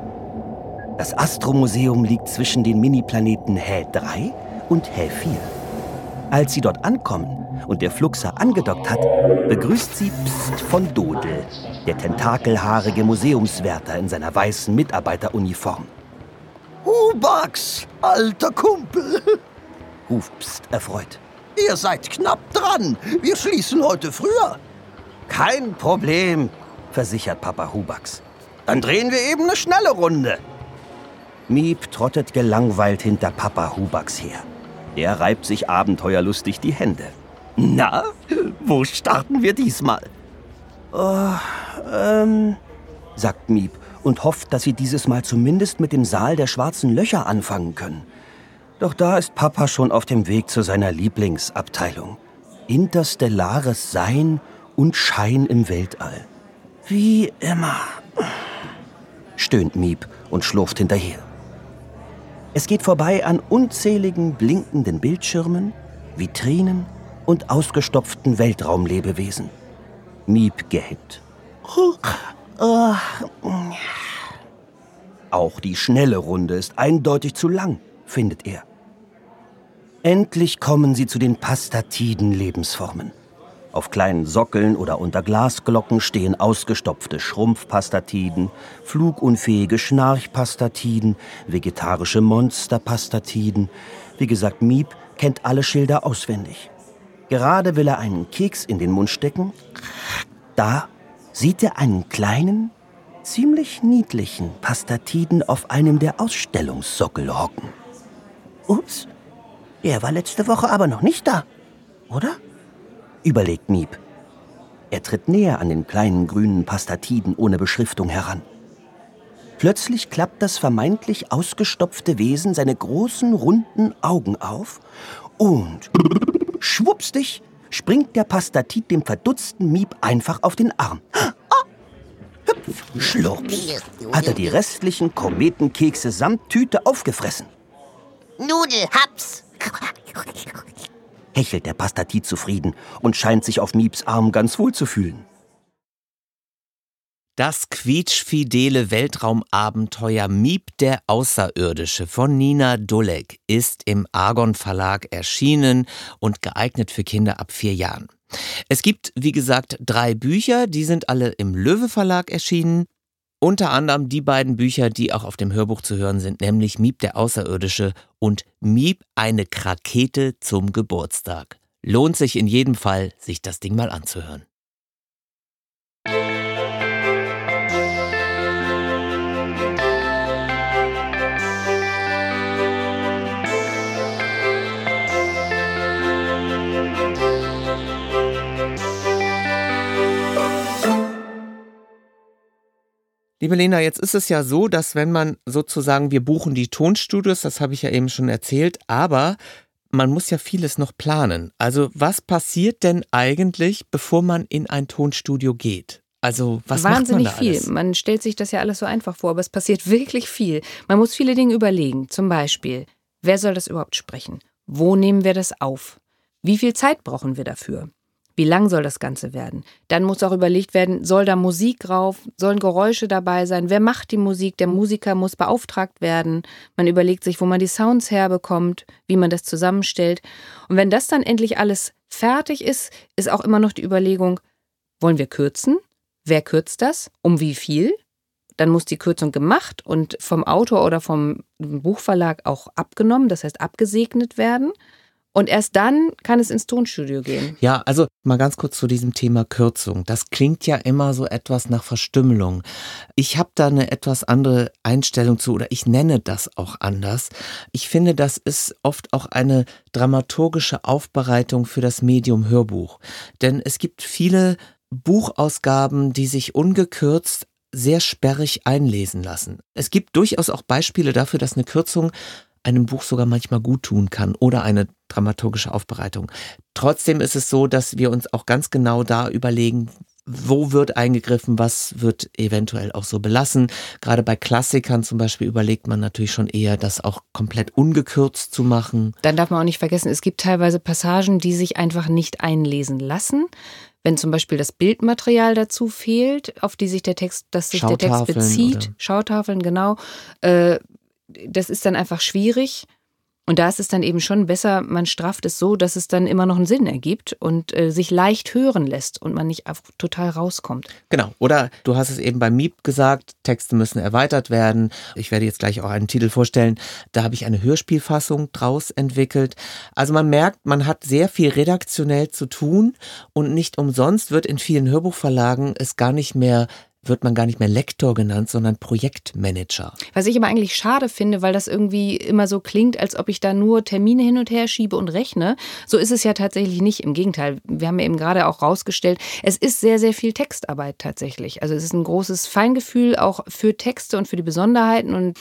Das Astromuseum liegt zwischen den Miniplaneten Hä 3 und Hä 4. Als sie dort ankommen und der Fluxer angedockt hat, begrüßt sie Psst von Dodel, der tentakelhaarige Museumswärter in seiner weißen Mitarbeiteruniform. Hubax, alter Kumpel. ruft Psst erfreut. Ihr seid knapp dran. Wir schließen heute früher. Kein Problem, versichert Papa Hubax. Dann drehen wir eben eine schnelle Runde. Miep trottet gelangweilt hinter Papa Hubax her. Der reibt sich abenteuerlustig die Hände. Na, wo starten wir diesmal? Oh, ähm, sagt Miep und hofft, dass sie dieses Mal zumindest mit dem Saal der schwarzen Löcher anfangen können. Doch da ist Papa schon auf dem Weg zu seiner Lieblingsabteilung. Interstellares Sein und Schein im Weltall. wie immer. stöhnt Miep und schlurft hinterher. Es geht vorbei an unzähligen blinkenden Bildschirmen, Vitrinen und ausgestopften Weltraumlebewesen. Miep gähnt. Auch die schnelle Runde ist eindeutig zu lang, findet er. Endlich kommen sie zu den pastatiden Lebensformen. Auf kleinen Sockeln oder unter Glasglocken stehen ausgestopfte Schrumpfpastatiden, flugunfähige Schnarchpastatiden, vegetarische Monsterpastatiden. Wie gesagt, Miep kennt alle Schilder auswendig. Gerade will er einen Keks in den Mund stecken. Da sieht er einen kleinen, ziemlich niedlichen Pastatiden auf einem der Ausstellungssockel hocken. Ups, der war letzte Woche aber noch nicht da, oder? Überlegt Miep. Er tritt näher an den kleinen grünen Pastatiden ohne Beschriftung heran. Plötzlich klappt das vermeintlich ausgestopfte Wesen seine großen, runden Augen auf und schwuppstig springt der Pastatit dem verdutzten Miep einfach auf den Arm. Hüpf, schlurps, hat er die restlichen Kometenkekse samt Tüte aufgefressen. Nudel, Haps. Hechelt der Pastatit zufrieden und scheint sich auf Mieps Arm ganz wohl zu fühlen. Das quietschfidele Weltraumabenteuer Miep der Außerirdische von Nina Dulek ist im Argon Verlag erschienen und geeignet für Kinder ab vier Jahren. Es gibt, wie gesagt, drei Bücher, die sind alle im Löwe Verlag erschienen. Unter anderem die beiden Bücher, die auch auf dem Hörbuch zu hören sind, nämlich Miep der Außerirdische und Miep eine Krakete zum Geburtstag. Lohnt sich in jedem Fall, sich das Ding mal anzuhören. Liebe Lena, jetzt ist es ja so, dass wenn man sozusagen, wir buchen die Tonstudios, das habe ich ja eben schon erzählt, aber man muss ja vieles noch planen. Also was passiert denn eigentlich, bevor man in ein Tonstudio geht? Also was Wahnsinnig macht man da alles? viel. Man stellt sich das ja alles so einfach vor, aber es passiert wirklich viel. Man muss viele Dinge überlegen. Zum Beispiel, wer soll das überhaupt sprechen? Wo nehmen wir das auf? Wie viel Zeit brauchen wir dafür? Wie lang soll das Ganze werden? Dann muss auch überlegt werden, soll da Musik rauf, sollen Geräusche dabei sein? Wer macht die Musik? Der Musiker muss beauftragt werden. Man überlegt sich, wo man die Sounds herbekommt, wie man das zusammenstellt. Und wenn das dann endlich alles fertig ist, ist auch immer noch die Überlegung, wollen wir kürzen? Wer kürzt das? Um wie viel? Dann muss die Kürzung gemacht und vom Autor oder vom Buchverlag auch abgenommen, das heißt abgesegnet werden. Und erst dann kann es ins Tonstudio gehen. Ja, also mal ganz kurz zu diesem Thema Kürzung. Das klingt ja immer so etwas nach Verstümmelung. Ich habe da eine etwas andere Einstellung zu oder ich nenne das auch anders. Ich finde, das ist oft auch eine dramaturgische Aufbereitung für das Medium Hörbuch. Denn es gibt viele Buchausgaben, die sich ungekürzt sehr sperrig einlesen lassen. Es gibt durchaus auch Beispiele dafür, dass eine Kürzung einem Buch sogar manchmal gut tun kann oder eine dramaturgische Aufbereitung. Trotzdem ist es so, dass wir uns auch ganz genau da überlegen, wo wird eingegriffen, was wird eventuell auch so belassen. Gerade bei Klassikern zum Beispiel überlegt man natürlich schon eher, das auch komplett ungekürzt zu machen. Dann darf man auch nicht vergessen, es gibt teilweise Passagen, die sich einfach nicht einlesen lassen. Wenn zum Beispiel das Bildmaterial dazu fehlt, auf die sich der Text, dass sich der Text bezieht, oder- Schautafeln, genau, äh, das ist dann einfach schwierig. Und da ist es dann eben schon besser, man strafft es so, dass es dann immer noch einen Sinn ergibt und äh, sich leicht hören lässt und man nicht total rauskommt. Genau. Oder du hast es eben beim Miep gesagt, Texte müssen erweitert werden. Ich werde jetzt gleich auch einen Titel vorstellen. Da habe ich eine Hörspielfassung draus entwickelt. Also man merkt, man hat sehr viel redaktionell zu tun und nicht umsonst wird in vielen Hörbuchverlagen es gar nicht mehr wird man gar nicht mehr Lektor genannt, sondern Projektmanager. Was ich aber eigentlich schade finde, weil das irgendwie immer so klingt, als ob ich da nur Termine hin und her schiebe und rechne. So ist es ja tatsächlich nicht. Im Gegenteil, wir haben ja eben gerade auch rausgestellt, es ist sehr, sehr viel Textarbeit tatsächlich. Also es ist ein großes Feingefühl auch für Texte und für die Besonderheiten und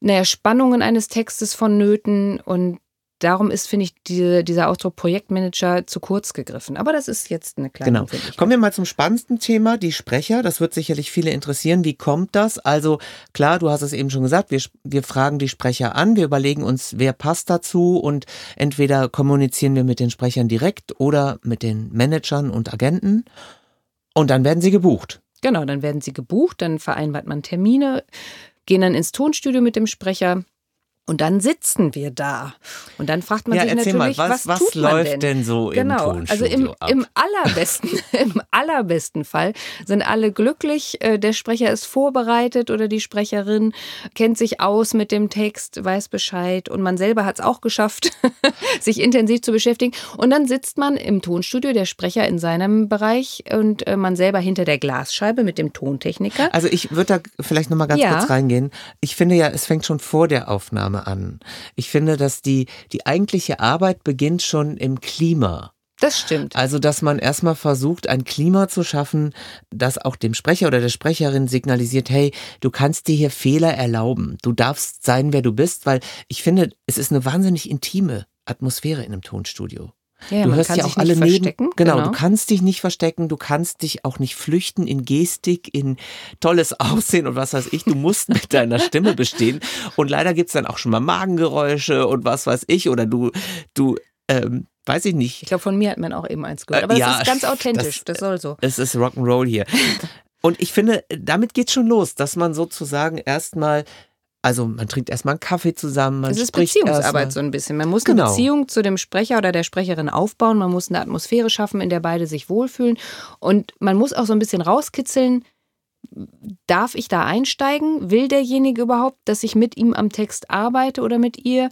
naja, Spannungen eines Textes vonnöten und darum ist, finde ich, die, dieser Ausdruck Projektmanager zu kurz gegriffen. Aber das ist jetzt eine kleine Genau. Kommen wir mal zum spannendsten Thema, die Sprecher. Das wird sicherlich viele interessieren. Wie kommt das? Also klar, du hast es eben schon gesagt, wir, wir fragen die Sprecher an, wir überlegen uns, wer passt dazu und entweder kommunizieren wir mit den Sprechern direkt oder mit den Managern und Agenten und dann werden sie gebucht. Genau, dann werden sie gebucht, dann vereinbart man Termine, gehen dann ins Tonstudio mit dem Sprecher und dann sitzen wir da. Und dann fragt man ja, sich natürlich, mal, was, was, was tut man läuft denn? denn so genau. im Also im, Tonstudio ab? im allerbesten, *laughs* im allerbesten Fall sind alle glücklich. Äh, Der Sprecher ist vorbereitet oder die Sprecherin kennt sich aus mit dem Text, weiß Bescheid und man selber hat es auch geschafft, *laughs* sich intensiv zu beschäftigen. Und dann sitzt man im Tonstudio, der Sprecher in seinem Bereich und äh, man selber hinter der Glasscheibe mit dem Tontechniker. Also ich würde da vielleicht noch mal ganz Ja. kurz reingehen. Ich finde ja, es fängt schon vor der Aufnahme an. Ich finde, dass die, die eigentliche Arbeit beginnt schon im Klima. Das stimmt. Also, dass man erstmal versucht, ein Klima zu schaffen, das auch dem Sprecher oder der Sprecherin signalisiert, hey, du kannst dir hier Fehler erlauben. Du darfst sein, wer du bist, weil ich finde, es ist eine wahnsinnig intime Atmosphäre in einem Tonstudio. Ja, du man hörst kann ja sich auch alle nicht neben. verstecken. Genau, du kannst dich nicht verstecken, du kannst dich auch nicht flüchten in Gestik, in tolles *laughs* Aussehen und was weiß ich. Du musst mit *laughs* deiner Stimme bestehen. Und leider gibt's dann auch schon mal Magengeräusche und was weiß ich. Oder du, du, ähm, weiß ich nicht. Ich glaube, von mir hat man auch eben eins gehört. Äh, Aber das ja, ist ganz authentisch. das- Das, soll so. Es ist Rock'n'Roll hier. Und ich finde, damit geht's schon los, dass man sozusagen erstmal, also man trinkt erstmal einen Kaffee zusammen, man Es ist spricht Beziehungsarbeit so ein bisschen. Man muss Genau. eine Beziehung zu dem Sprecher oder der Sprecherin aufbauen. Man muss eine Atmosphäre schaffen, in der beide sich wohlfühlen. Und man muss auch so ein bisschen rauskitzeln. Darf ich da einsteigen? Will derjenige überhaupt, dass ich mit ihm am Text arbeite oder mit ihr?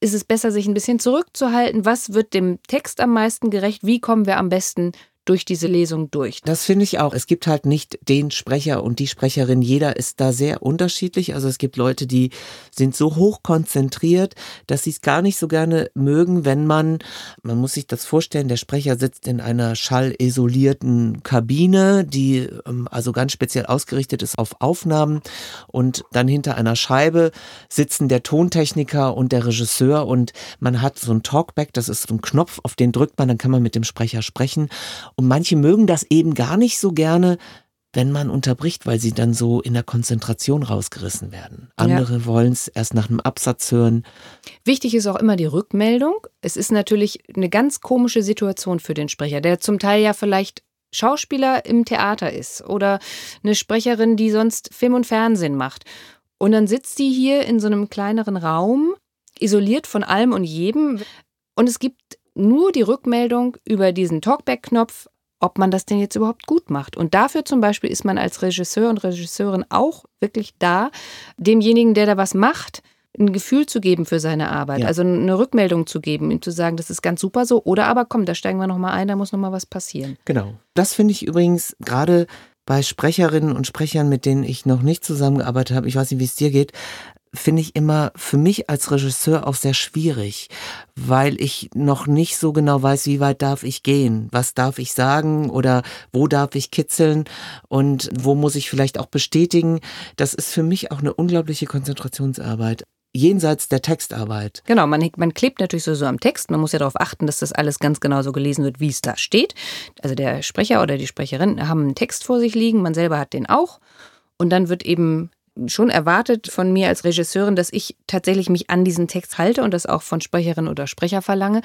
Ist es besser, sich ein bisschen zurückzuhalten? Was wird dem Text am meisten gerecht? Wie kommen wir am besten durch diese Lesung durch? Das finde ich auch. Es gibt halt nicht den Sprecher und die Sprecherin. Jeder ist da sehr unterschiedlich. Also es gibt Leute, die sind so hoch konzentriert, dass sie es gar nicht so gerne mögen, wenn man, man muss sich das vorstellen, der Sprecher sitzt in einer schallisolierten Kabine, die ähm, also ganz speziell ausgerichtet ist auf Aufnahmen und dann hinter einer Scheibe sitzen der Tontechniker und der Regisseur und man hat so ein Talkback, das ist so ein Knopf, auf den drückt man, dann kann man mit dem Sprecher sprechen und manche mögen das eben gar nicht so gerne, wenn man unterbricht, weil sie dann so in der Konzentration rausgerissen werden. Andere wollen es erst nach einem Absatz hören. Wichtig ist auch immer die Rückmeldung. Es ist natürlich eine ganz komische Situation für den Sprecher, der zum Teil ja vielleicht Schauspieler im Theater ist oder eine Sprecherin, die sonst Film und Fernsehen macht. Und dann sitzt die hier in so einem kleineren Raum, isoliert von allem und jedem. Und es gibt nur die Rückmeldung über diesen Talkback-Knopf, ob man das denn jetzt überhaupt gut macht. Und dafür zum Beispiel ist man als Regisseur und Regisseurin auch wirklich da, demjenigen, der da was macht, ein Gefühl zu geben für seine Arbeit, Ja. also eine Rückmeldung zu geben, ihm zu sagen, das ist ganz super so, oder aber komm, da steigen wir nochmal ein, da muss nochmal was passieren. Genau. Das finde ich übrigens gerade bei Sprecherinnen und Sprechern, mit denen ich noch nicht zusammengearbeitet habe, ich weiß nicht, wie es dir geht, finde ich immer für mich als Regisseur auch sehr schwierig, weil ich noch nicht so genau weiß, wie weit darf ich gehen, was darf ich sagen oder wo darf ich kitzeln und wo muss ich vielleicht auch bestätigen. Das ist für mich auch eine unglaubliche Konzentrationsarbeit, jenseits der Textarbeit. Genau, man, man klebt natürlich so, so am Text. Man muss ja darauf achten, dass das alles ganz genau so gelesen wird, wie es da steht. Also der Sprecher oder die Sprecherin haben einen Text vor sich liegen, man selber hat den auch. Und dann wird eben schon erwartet von mir als Regisseurin, dass ich tatsächlich mich an diesen Text halte und das auch von Sprecherin oder Sprecher verlange.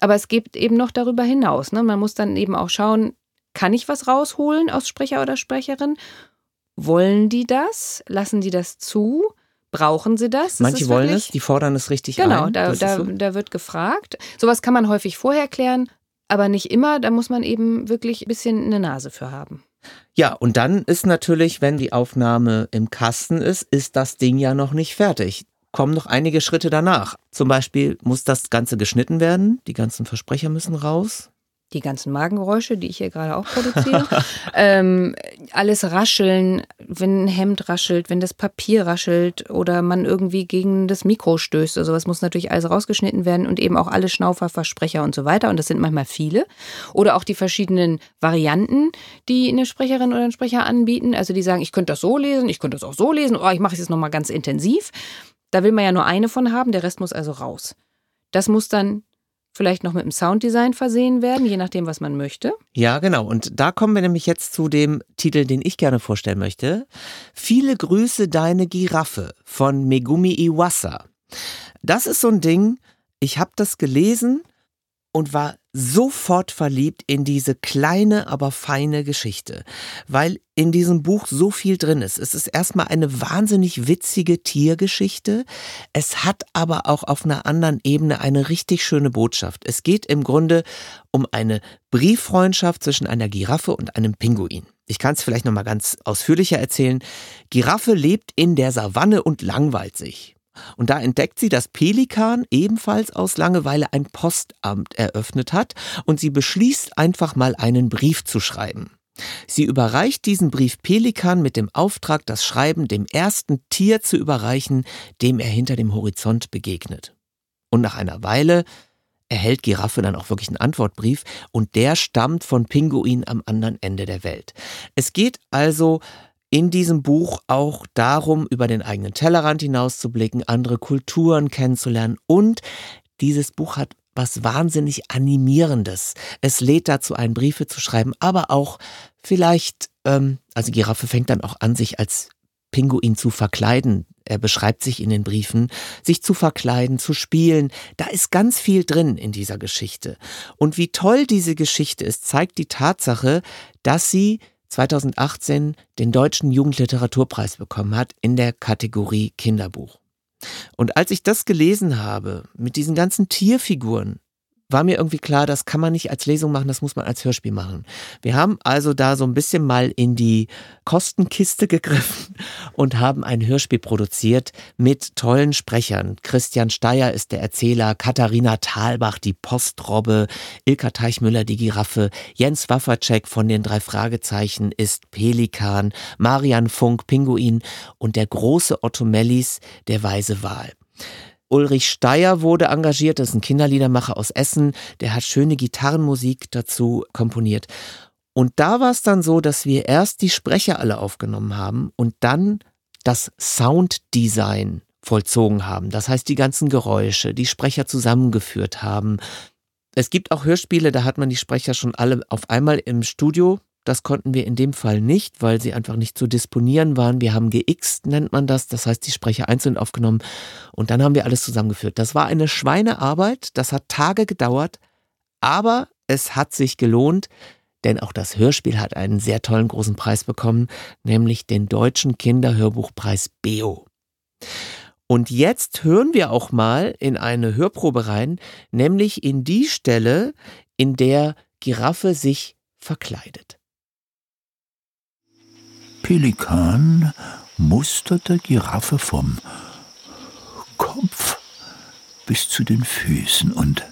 Aber es geht eben noch darüber hinaus. Ne? Man muss dann eben auch schauen, kann ich was rausholen aus Sprecher oder Sprecherin? Wollen die das? Lassen die das zu? brauchen sie das? Manche wollen es, die fordern es richtig genau, ein. Genau, da, da, so. da wird gefragt. Sowas kann man häufig vorher klären, aber nicht immer. Da muss man eben wirklich ein bisschen eine Nase für haben. Ja, und dann ist natürlich, wenn die Aufnahme im Kasten ist, ist das Ding ja noch nicht fertig. Kommen noch einige Schritte danach. Zum Beispiel muss das Ganze geschnitten werden, die ganzen Versprecher müssen raus die ganzen Magengeräusche, die ich hier gerade auch produziere. *laughs* ähm, alles rascheln, wenn ein Hemd raschelt, wenn das Papier raschelt oder man irgendwie gegen das Mikro stößt. Also was muss natürlich alles rausgeschnitten werden und eben auch alle Schnaufer, Versprecher und so weiter. Und das sind manchmal viele. Oder auch die verschiedenen Varianten, die eine Sprecherin oder ein Sprecher anbieten. Also die sagen, ich könnte das so lesen, ich könnte das auch so lesen, oh, ich mache es jetzt nochmal ganz intensiv. Da will man ja nur eine von haben, der Rest muss also raus. Das muss dann vielleicht noch mit einem Sounddesign versehen werden, je nachdem, was man möchte. Ja, genau. Und da kommen wir nämlich jetzt zu dem Titel, den ich gerne vorstellen möchte. Viele Grüße deine Giraffe von Megumi Iwasa. Das ist so ein Ding, ich habe das gelesen und war sofort verliebt in diese kleine, aber feine Geschichte, weil in diesem Buch so viel drin ist. Es ist erstmal eine wahnsinnig witzige Tiergeschichte. Es hat aber auch auf einer anderen Ebene eine richtig schöne Botschaft. Es geht im Grunde um eine Brieffreundschaft zwischen einer Giraffe und einem Pinguin. Ich kann es vielleicht noch mal ganz ausführlicher erzählen. Giraffe lebt in der Savanne und langweilt sich. Und da entdeckt sie, dass Pelikan ebenfalls aus Langeweile ein Postamt eröffnet hat und sie beschließt einfach mal einen Brief zu schreiben. Sie überreicht diesen Brief Pelikan mit dem Auftrag, das Schreiben dem ersten Tier zu überreichen, dem er hinter dem Horizont begegnet. Und nach einer Weile erhält Giraffe dann auch wirklich einen Antwortbrief und der stammt von Pinguin am anderen Ende der Welt. Es geht also in diesem Buch auch darum, über den eigenen Tellerrand hinauszublicken, andere Kulturen kennenzulernen und dieses Buch hat was wahnsinnig Animierendes. Es lädt dazu ein, Briefe zu schreiben, aber auch vielleicht, ähm, also Giraffe fängt dann auch an, sich als Pinguin zu verkleiden. Er beschreibt sich in den Briefen, sich zu verkleiden, zu spielen. Da ist ganz viel drin in dieser Geschichte. Und wie toll diese Geschichte ist, zeigt die Tatsache, dass sie 2018 den Deutschen Jugendliteraturpreis bekommen hat in der Kategorie Kinderbuch. Und als ich das gelesen habe, mit diesen ganzen Tierfiguren, war mir irgendwie klar, das kann man nicht als Lesung machen, das muss man als Hörspiel machen. Wir haben also da so ein bisschen mal in die Kostenkiste gegriffen *laughs* und haben ein Hörspiel produziert mit tollen Sprechern. Christian Steyer ist der Erzähler, Katharina Thalbach die Postrobbe, Ilka Teichmüller die Giraffe, Jens Wafferczek von den drei Fragezeichen ist Pelikan, Marian Funk Pinguin und der große Otto Mellis der Weise Wal. Ulrich Steyer wurde engagiert, das ist ein Kinderliedermacher aus Essen, der hat schöne Gitarrenmusik dazu komponiert. Und da war es dann so, dass wir erst die Sprecher alle aufgenommen haben und dann das Sounddesign vollzogen haben. Das heißt, die ganzen Geräusche, die Sprecher zusammengeführt haben. Es gibt auch Hörspiele, da hat man die Sprecher schon alle auf einmal im Studio das konnten wir in dem Fall nicht, weil sie einfach nicht zu disponieren waren. Wir haben geixt, nennt man das. Das heißt, die Sprecher einzeln aufgenommen. Und dann haben wir alles zusammengeführt. Das war eine Schweinearbeit. Das hat Tage gedauert. Aber es hat sich gelohnt. Denn auch das Hörspiel hat einen sehr tollen großen Preis bekommen, nämlich den Deutschen Kinderhörbuchpreis BEO. Und jetzt hören wir auch mal in eine Hörprobe rein, nämlich in die Stelle, in der Giraffe sich verkleidet. Pelikan musterte Giraffe vom Kopf bis zu den Füßen und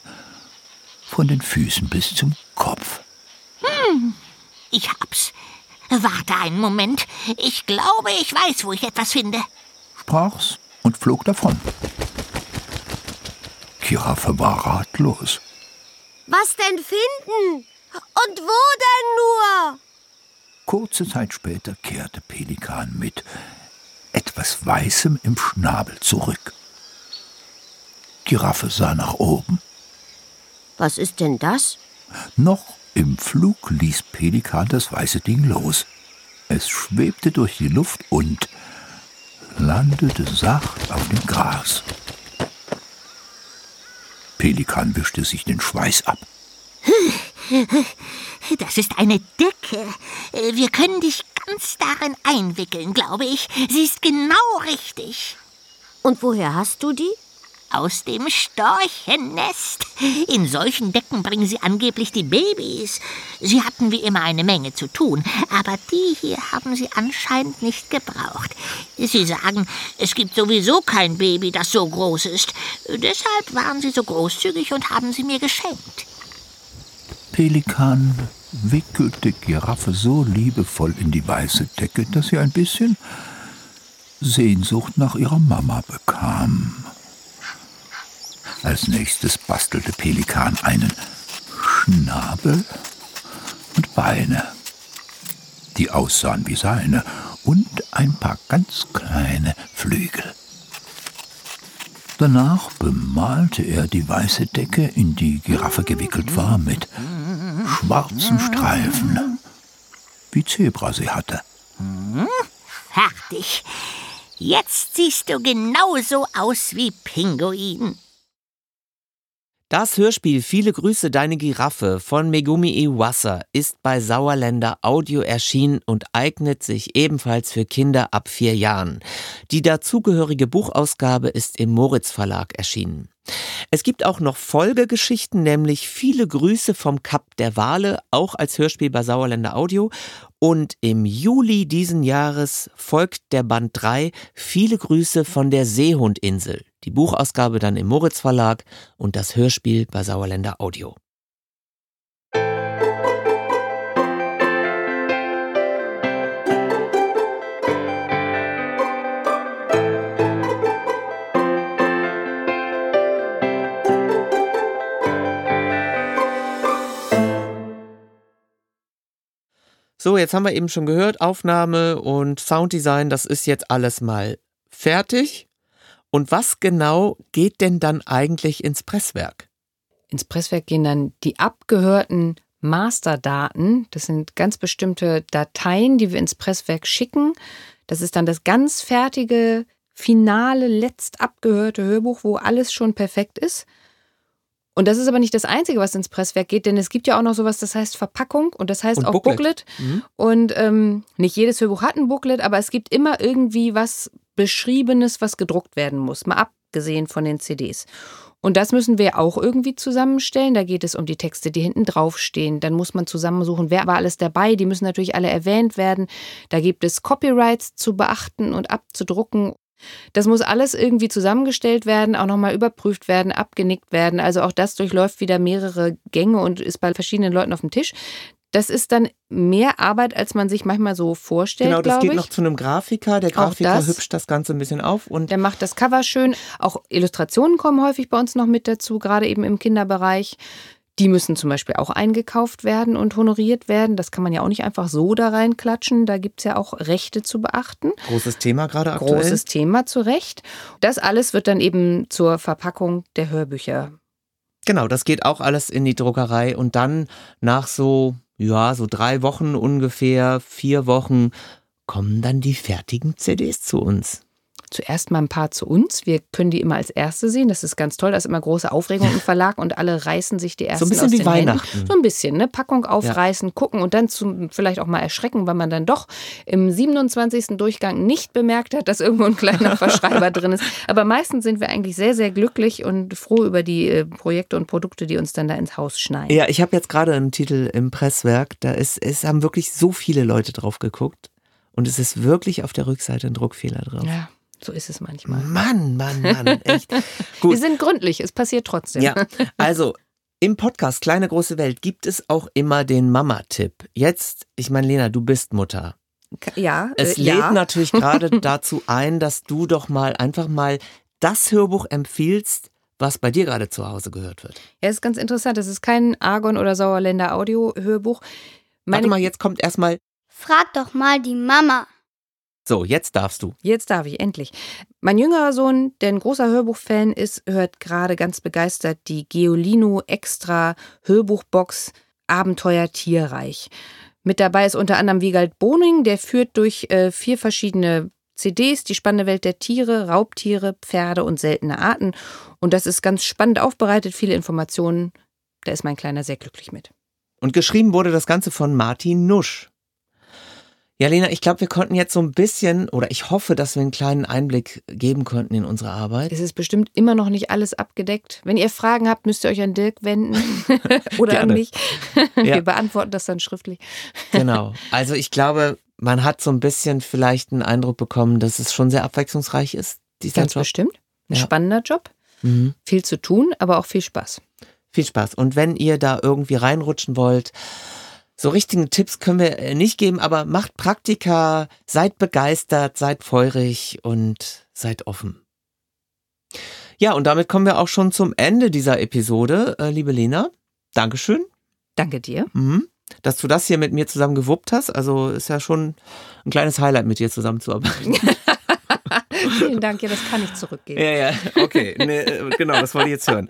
von den Füßen bis zum Kopf. Hm, ich hab's. Warte einen Moment. Ich glaube, ich weiß, wo ich etwas finde. Sprach's und flog davon. Giraffe war ratlos. Was denn finden? Und wo denn nur? Kurze Zeit später kehrte Pelikan mit etwas Weißem im Schnabel zurück. Giraffe sah nach oben. Was ist denn das? Noch im Flug ließ Pelikan das weiße Ding los. Es schwebte durch die Luft und landete sacht auf dem Gras. Pelikan wischte sich den Schweiß ab. *laughs* Das ist eine Decke. Wir können dich ganz darin einwickeln, glaube ich. Sie ist genau richtig. Und woher hast du die? Aus dem Storchennest. In solchen Decken bringen sie angeblich die Babys. Sie hatten wie immer eine Menge zu tun, aber die hier haben sie anscheinend nicht gebraucht. Sie sagen, es gibt sowieso kein Baby, das so groß ist. Deshalb waren sie so großzügig und haben sie mir geschenkt. Pelikan wickelte Giraffe so liebevoll in die weiße Decke, dass sie ein bisschen Sehnsucht nach ihrer Mama bekam. Als nächstes bastelte Pelikan einen Schnabel und Beine, die aussahen wie seine, und ein paar ganz kleine Flügel. Danach bemalte er die weiße Decke, in die Giraffe gewickelt war, mit schwarzen Streifen, wie Zebra sie hatte. Fertig. Jetzt siehst du genauso aus wie Pinguin. Das Hörspiel Viele Grüße Deine Giraffe von Megumi Iwasa ist bei Sauerländer Audio erschienen und eignet sich ebenfalls für Kinder ab vier Jahren. Die dazugehörige Buchausgabe ist im Moritz Verlag erschienen. Es gibt auch noch Folgegeschichten, nämlich Viele Grüße vom Kap der Wale, auch als Hörspiel bei Sauerländer Audio. Und im Juli diesen Jahres folgt der Band 3 Viele Grüße von der Seehundinsel. Die Buchausgabe dann im Moritz Verlag und das Hörspiel bei Sauerländer Audio. So, jetzt haben wir eben schon gehört, Aufnahme und Sounddesign, das ist jetzt alles mal fertig. Und was genau geht denn dann eigentlich ins Presswerk? Ins Presswerk gehen dann die abgehörten Masterdaten. Das sind ganz bestimmte Dateien, die wir ins Presswerk schicken. Das ist dann das ganz fertige, finale, letzt abgehörte Hörbuch, wo alles schon perfekt ist. Und das ist aber nicht das Einzige, was ins Presswerk geht, denn es gibt ja auch noch sowas, das heißt Verpackung und das heißt Und auch Booklet. Booklet. Mhm. Und ähm, nicht jedes Hörbuch hat ein Booklet, aber es gibt immer irgendwie was Beschriebenes, was gedruckt werden muss, mal abgesehen von den CDs. Und das müssen wir auch irgendwie zusammenstellen. Da geht es um die Texte, die hinten draufstehen. Dann muss man zusammensuchen, wer war alles dabei. Die müssen natürlich alle erwähnt werden. Da gibt es Copyrights zu beachten und abzudrucken. Das muss alles irgendwie zusammengestellt werden, auch nochmal überprüft werden, abgenickt werden. Also auch das durchläuft wieder mehrere Gänge und ist bei verschiedenen Leuten auf dem Tisch. Das ist dann mehr Arbeit, als man sich manchmal so vorstellt, Genau, das geht ich. noch zu einem Grafiker. Der Grafiker das. hübscht das Ganze ein bisschen auf und Der macht das Cover schön. Auch Illustrationen kommen häufig bei uns noch mit dazu, gerade eben im Kinderbereich. Die müssen zum Beispiel auch eingekauft werden und honoriert werden. Das kann man ja auch nicht einfach so da reinklatschen. Da gibt es ja auch Rechte zu beachten. großes Thema gerade aktuell. Großes Thema zu Recht. Das alles wird dann eben zur Verpackung der Hörbücher. Genau, das geht auch alles in die Druckerei und dann nach so, ja, so drei Wochen ungefähr, vier Wochen, kommen dann die fertigen CDs zu uns. Zuerst mal ein paar zu uns. Wir können die immer als erste sehen. Das ist ganz toll. Da ist immer große Aufregung im *laughs* Verlag und alle reißen sich die ersten So ein bisschen aus wie den Weihnachten. Händen. So ein bisschen, ne? Packung aufreißen, gucken und dann zum, vielleicht auch mal erschrecken, weil man dann doch im 27. Durchgang nicht bemerkt hat, dass irgendwo ein kleiner *laughs* Verschreiber drin ist. Aber meistens sind wir eigentlich sehr, sehr glücklich und froh über die äh, Projekte und Produkte, die uns dann da ins Haus schneiden. Ja, ich habe jetzt gerade einen Titel im Presswerk, da ist, es haben wirklich so viele Leute drauf geguckt und es ist wirklich auf der Rückseite ein Druckfehler drauf. Ja, so ist es manchmal. Mann, Mann, Mann, echt. *laughs* Wir Gut, sind gründlich, es passiert trotzdem. ja, *laughs* also im Podcast Kleine große Welt gibt es auch immer den Mama-Tipp. Jetzt, ich meine, Lena, du bist Mutter. Ja, Es äh, lädt ja. natürlich *laughs* gerade dazu ein, dass du doch mal einfach mal das Hörbuch empfiehlst, was bei dir gerade zu Hause gehört wird. Ja, ist ganz interessant. Das ist kein Argon- oder Sauerländer Audio-Hörbuch. Warte mal, jetzt kommt erstmal. Frag doch mal die Mama. So, jetzt darfst du. Jetzt darf ich endlich. Mein jüngerer Sohn, der ein großer Hörbuchfan ist, hört gerade ganz begeistert die Geolino Extra Hörbuchbox Abenteuer Tierreich. Mit dabei ist unter anderem Wiegald Boning, der führt durch äh, vier verschiedene CDs die spannende Welt der Tiere, Raubtiere, Pferde und seltene Arten. Und das ist ganz spannend aufbereitet, viele Informationen. Da ist mein Kleiner sehr glücklich mit. Und geschrieben wurde das Ganze von Martin Nusch. Ja, Lena, ich glaube, wir konnten jetzt so ein bisschen, oder ich hoffe, dass wir einen kleinen Einblick geben konnten in unsere Arbeit. Es ist bestimmt immer noch nicht alles abgedeckt. Wenn ihr Fragen habt, müsst ihr euch an Dirk wenden *laughs* oder an mich. *laughs* Ja. Wir beantworten das dann schriftlich. Genau. Also ich glaube, man hat so ein bisschen vielleicht einen Eindruck bekommen, dass es schon sehr abwechslungsreich ist, Ganz Job. bestimmt. Ein Ja. spannender Job. Mhm. Viel zu tun, aber auch viel Spaß. Viel Spaß. Und wenn ihr da irgendwie reinrutschen wollt, so richtigen Tipps können wir äh, nicht geben, aber macht Praktika, seid begeistert, seid feurig und seid offen. Ja, und damit kommen wir auch schon zum Ende dieser Episode, äh, liebe Lena. Dankeschön, Danke dir. mhm. dass du das hier mit mir zusammen gewuppt hast. Also ist ja schon ein kleines Highlight, mit dir zusammenzuarbeiten. *laughs* *laughs* Vielen Dank. Ja, das kann ich zurückgeben. Ja, ja, okay. Nee, äh, genau, das wollte ich jetzt hören.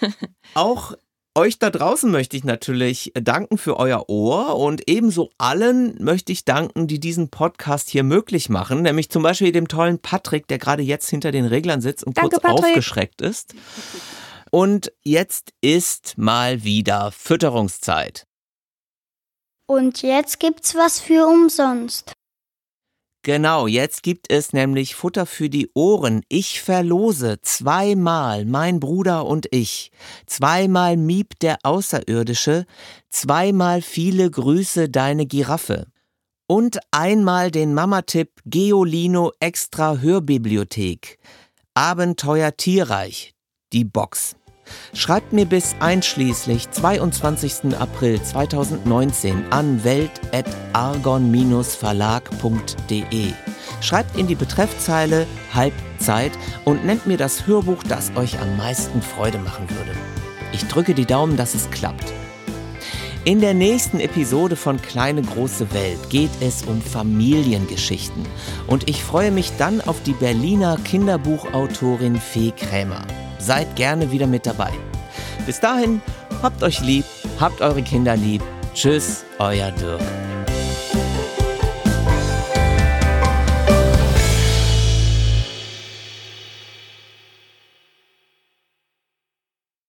*laughs* Auch euch da draußen möchte ich natürlich danken für euer Ohr und ebenso allen möchte ich danken, die diesen Podcast hier möglich machen, nämlich zum Beispiel dem tollen Patrick, der gerade jetzt hinter den Reglern sitzt und Danke, kurz Patrick. aufgeschreckt ist. Und jetzt ist mal wieder Fütterungszeit. Und jetzt gibt's was für umsonst. Genau, jetzt gibt es nämlich Futter für die Ohren. Ich verlose zweimal mein Bruder und ich. Zweimal Miep der Außerirdische. Zweimal viele Grüße deine Giraffe. Und einmal den Mama-Tipp Geolino Extra Hörbibliothek. Abenteuer Tierreich. Die Box. Schreibt mir bis einschließlich 22. April 2019 an welt.argon-verlag.de. Schreibt in die Betreffzeile Halbzeit und nennt mir das Hörbuch, das euch am meisten Freude machen würde. Ich drücke die Daumen, dass es klappt. In der nächsten Episode von Kleine große Welt geht es um Familiengeschichten und ich freue mich dann auf die Berliner Kinderbuchautorin Fee Krämer. Seid gerne wieder mit dabei. Bis dahin, habt euch lieb, habt eure Kinder lieb. Tschüss, euer Dirk.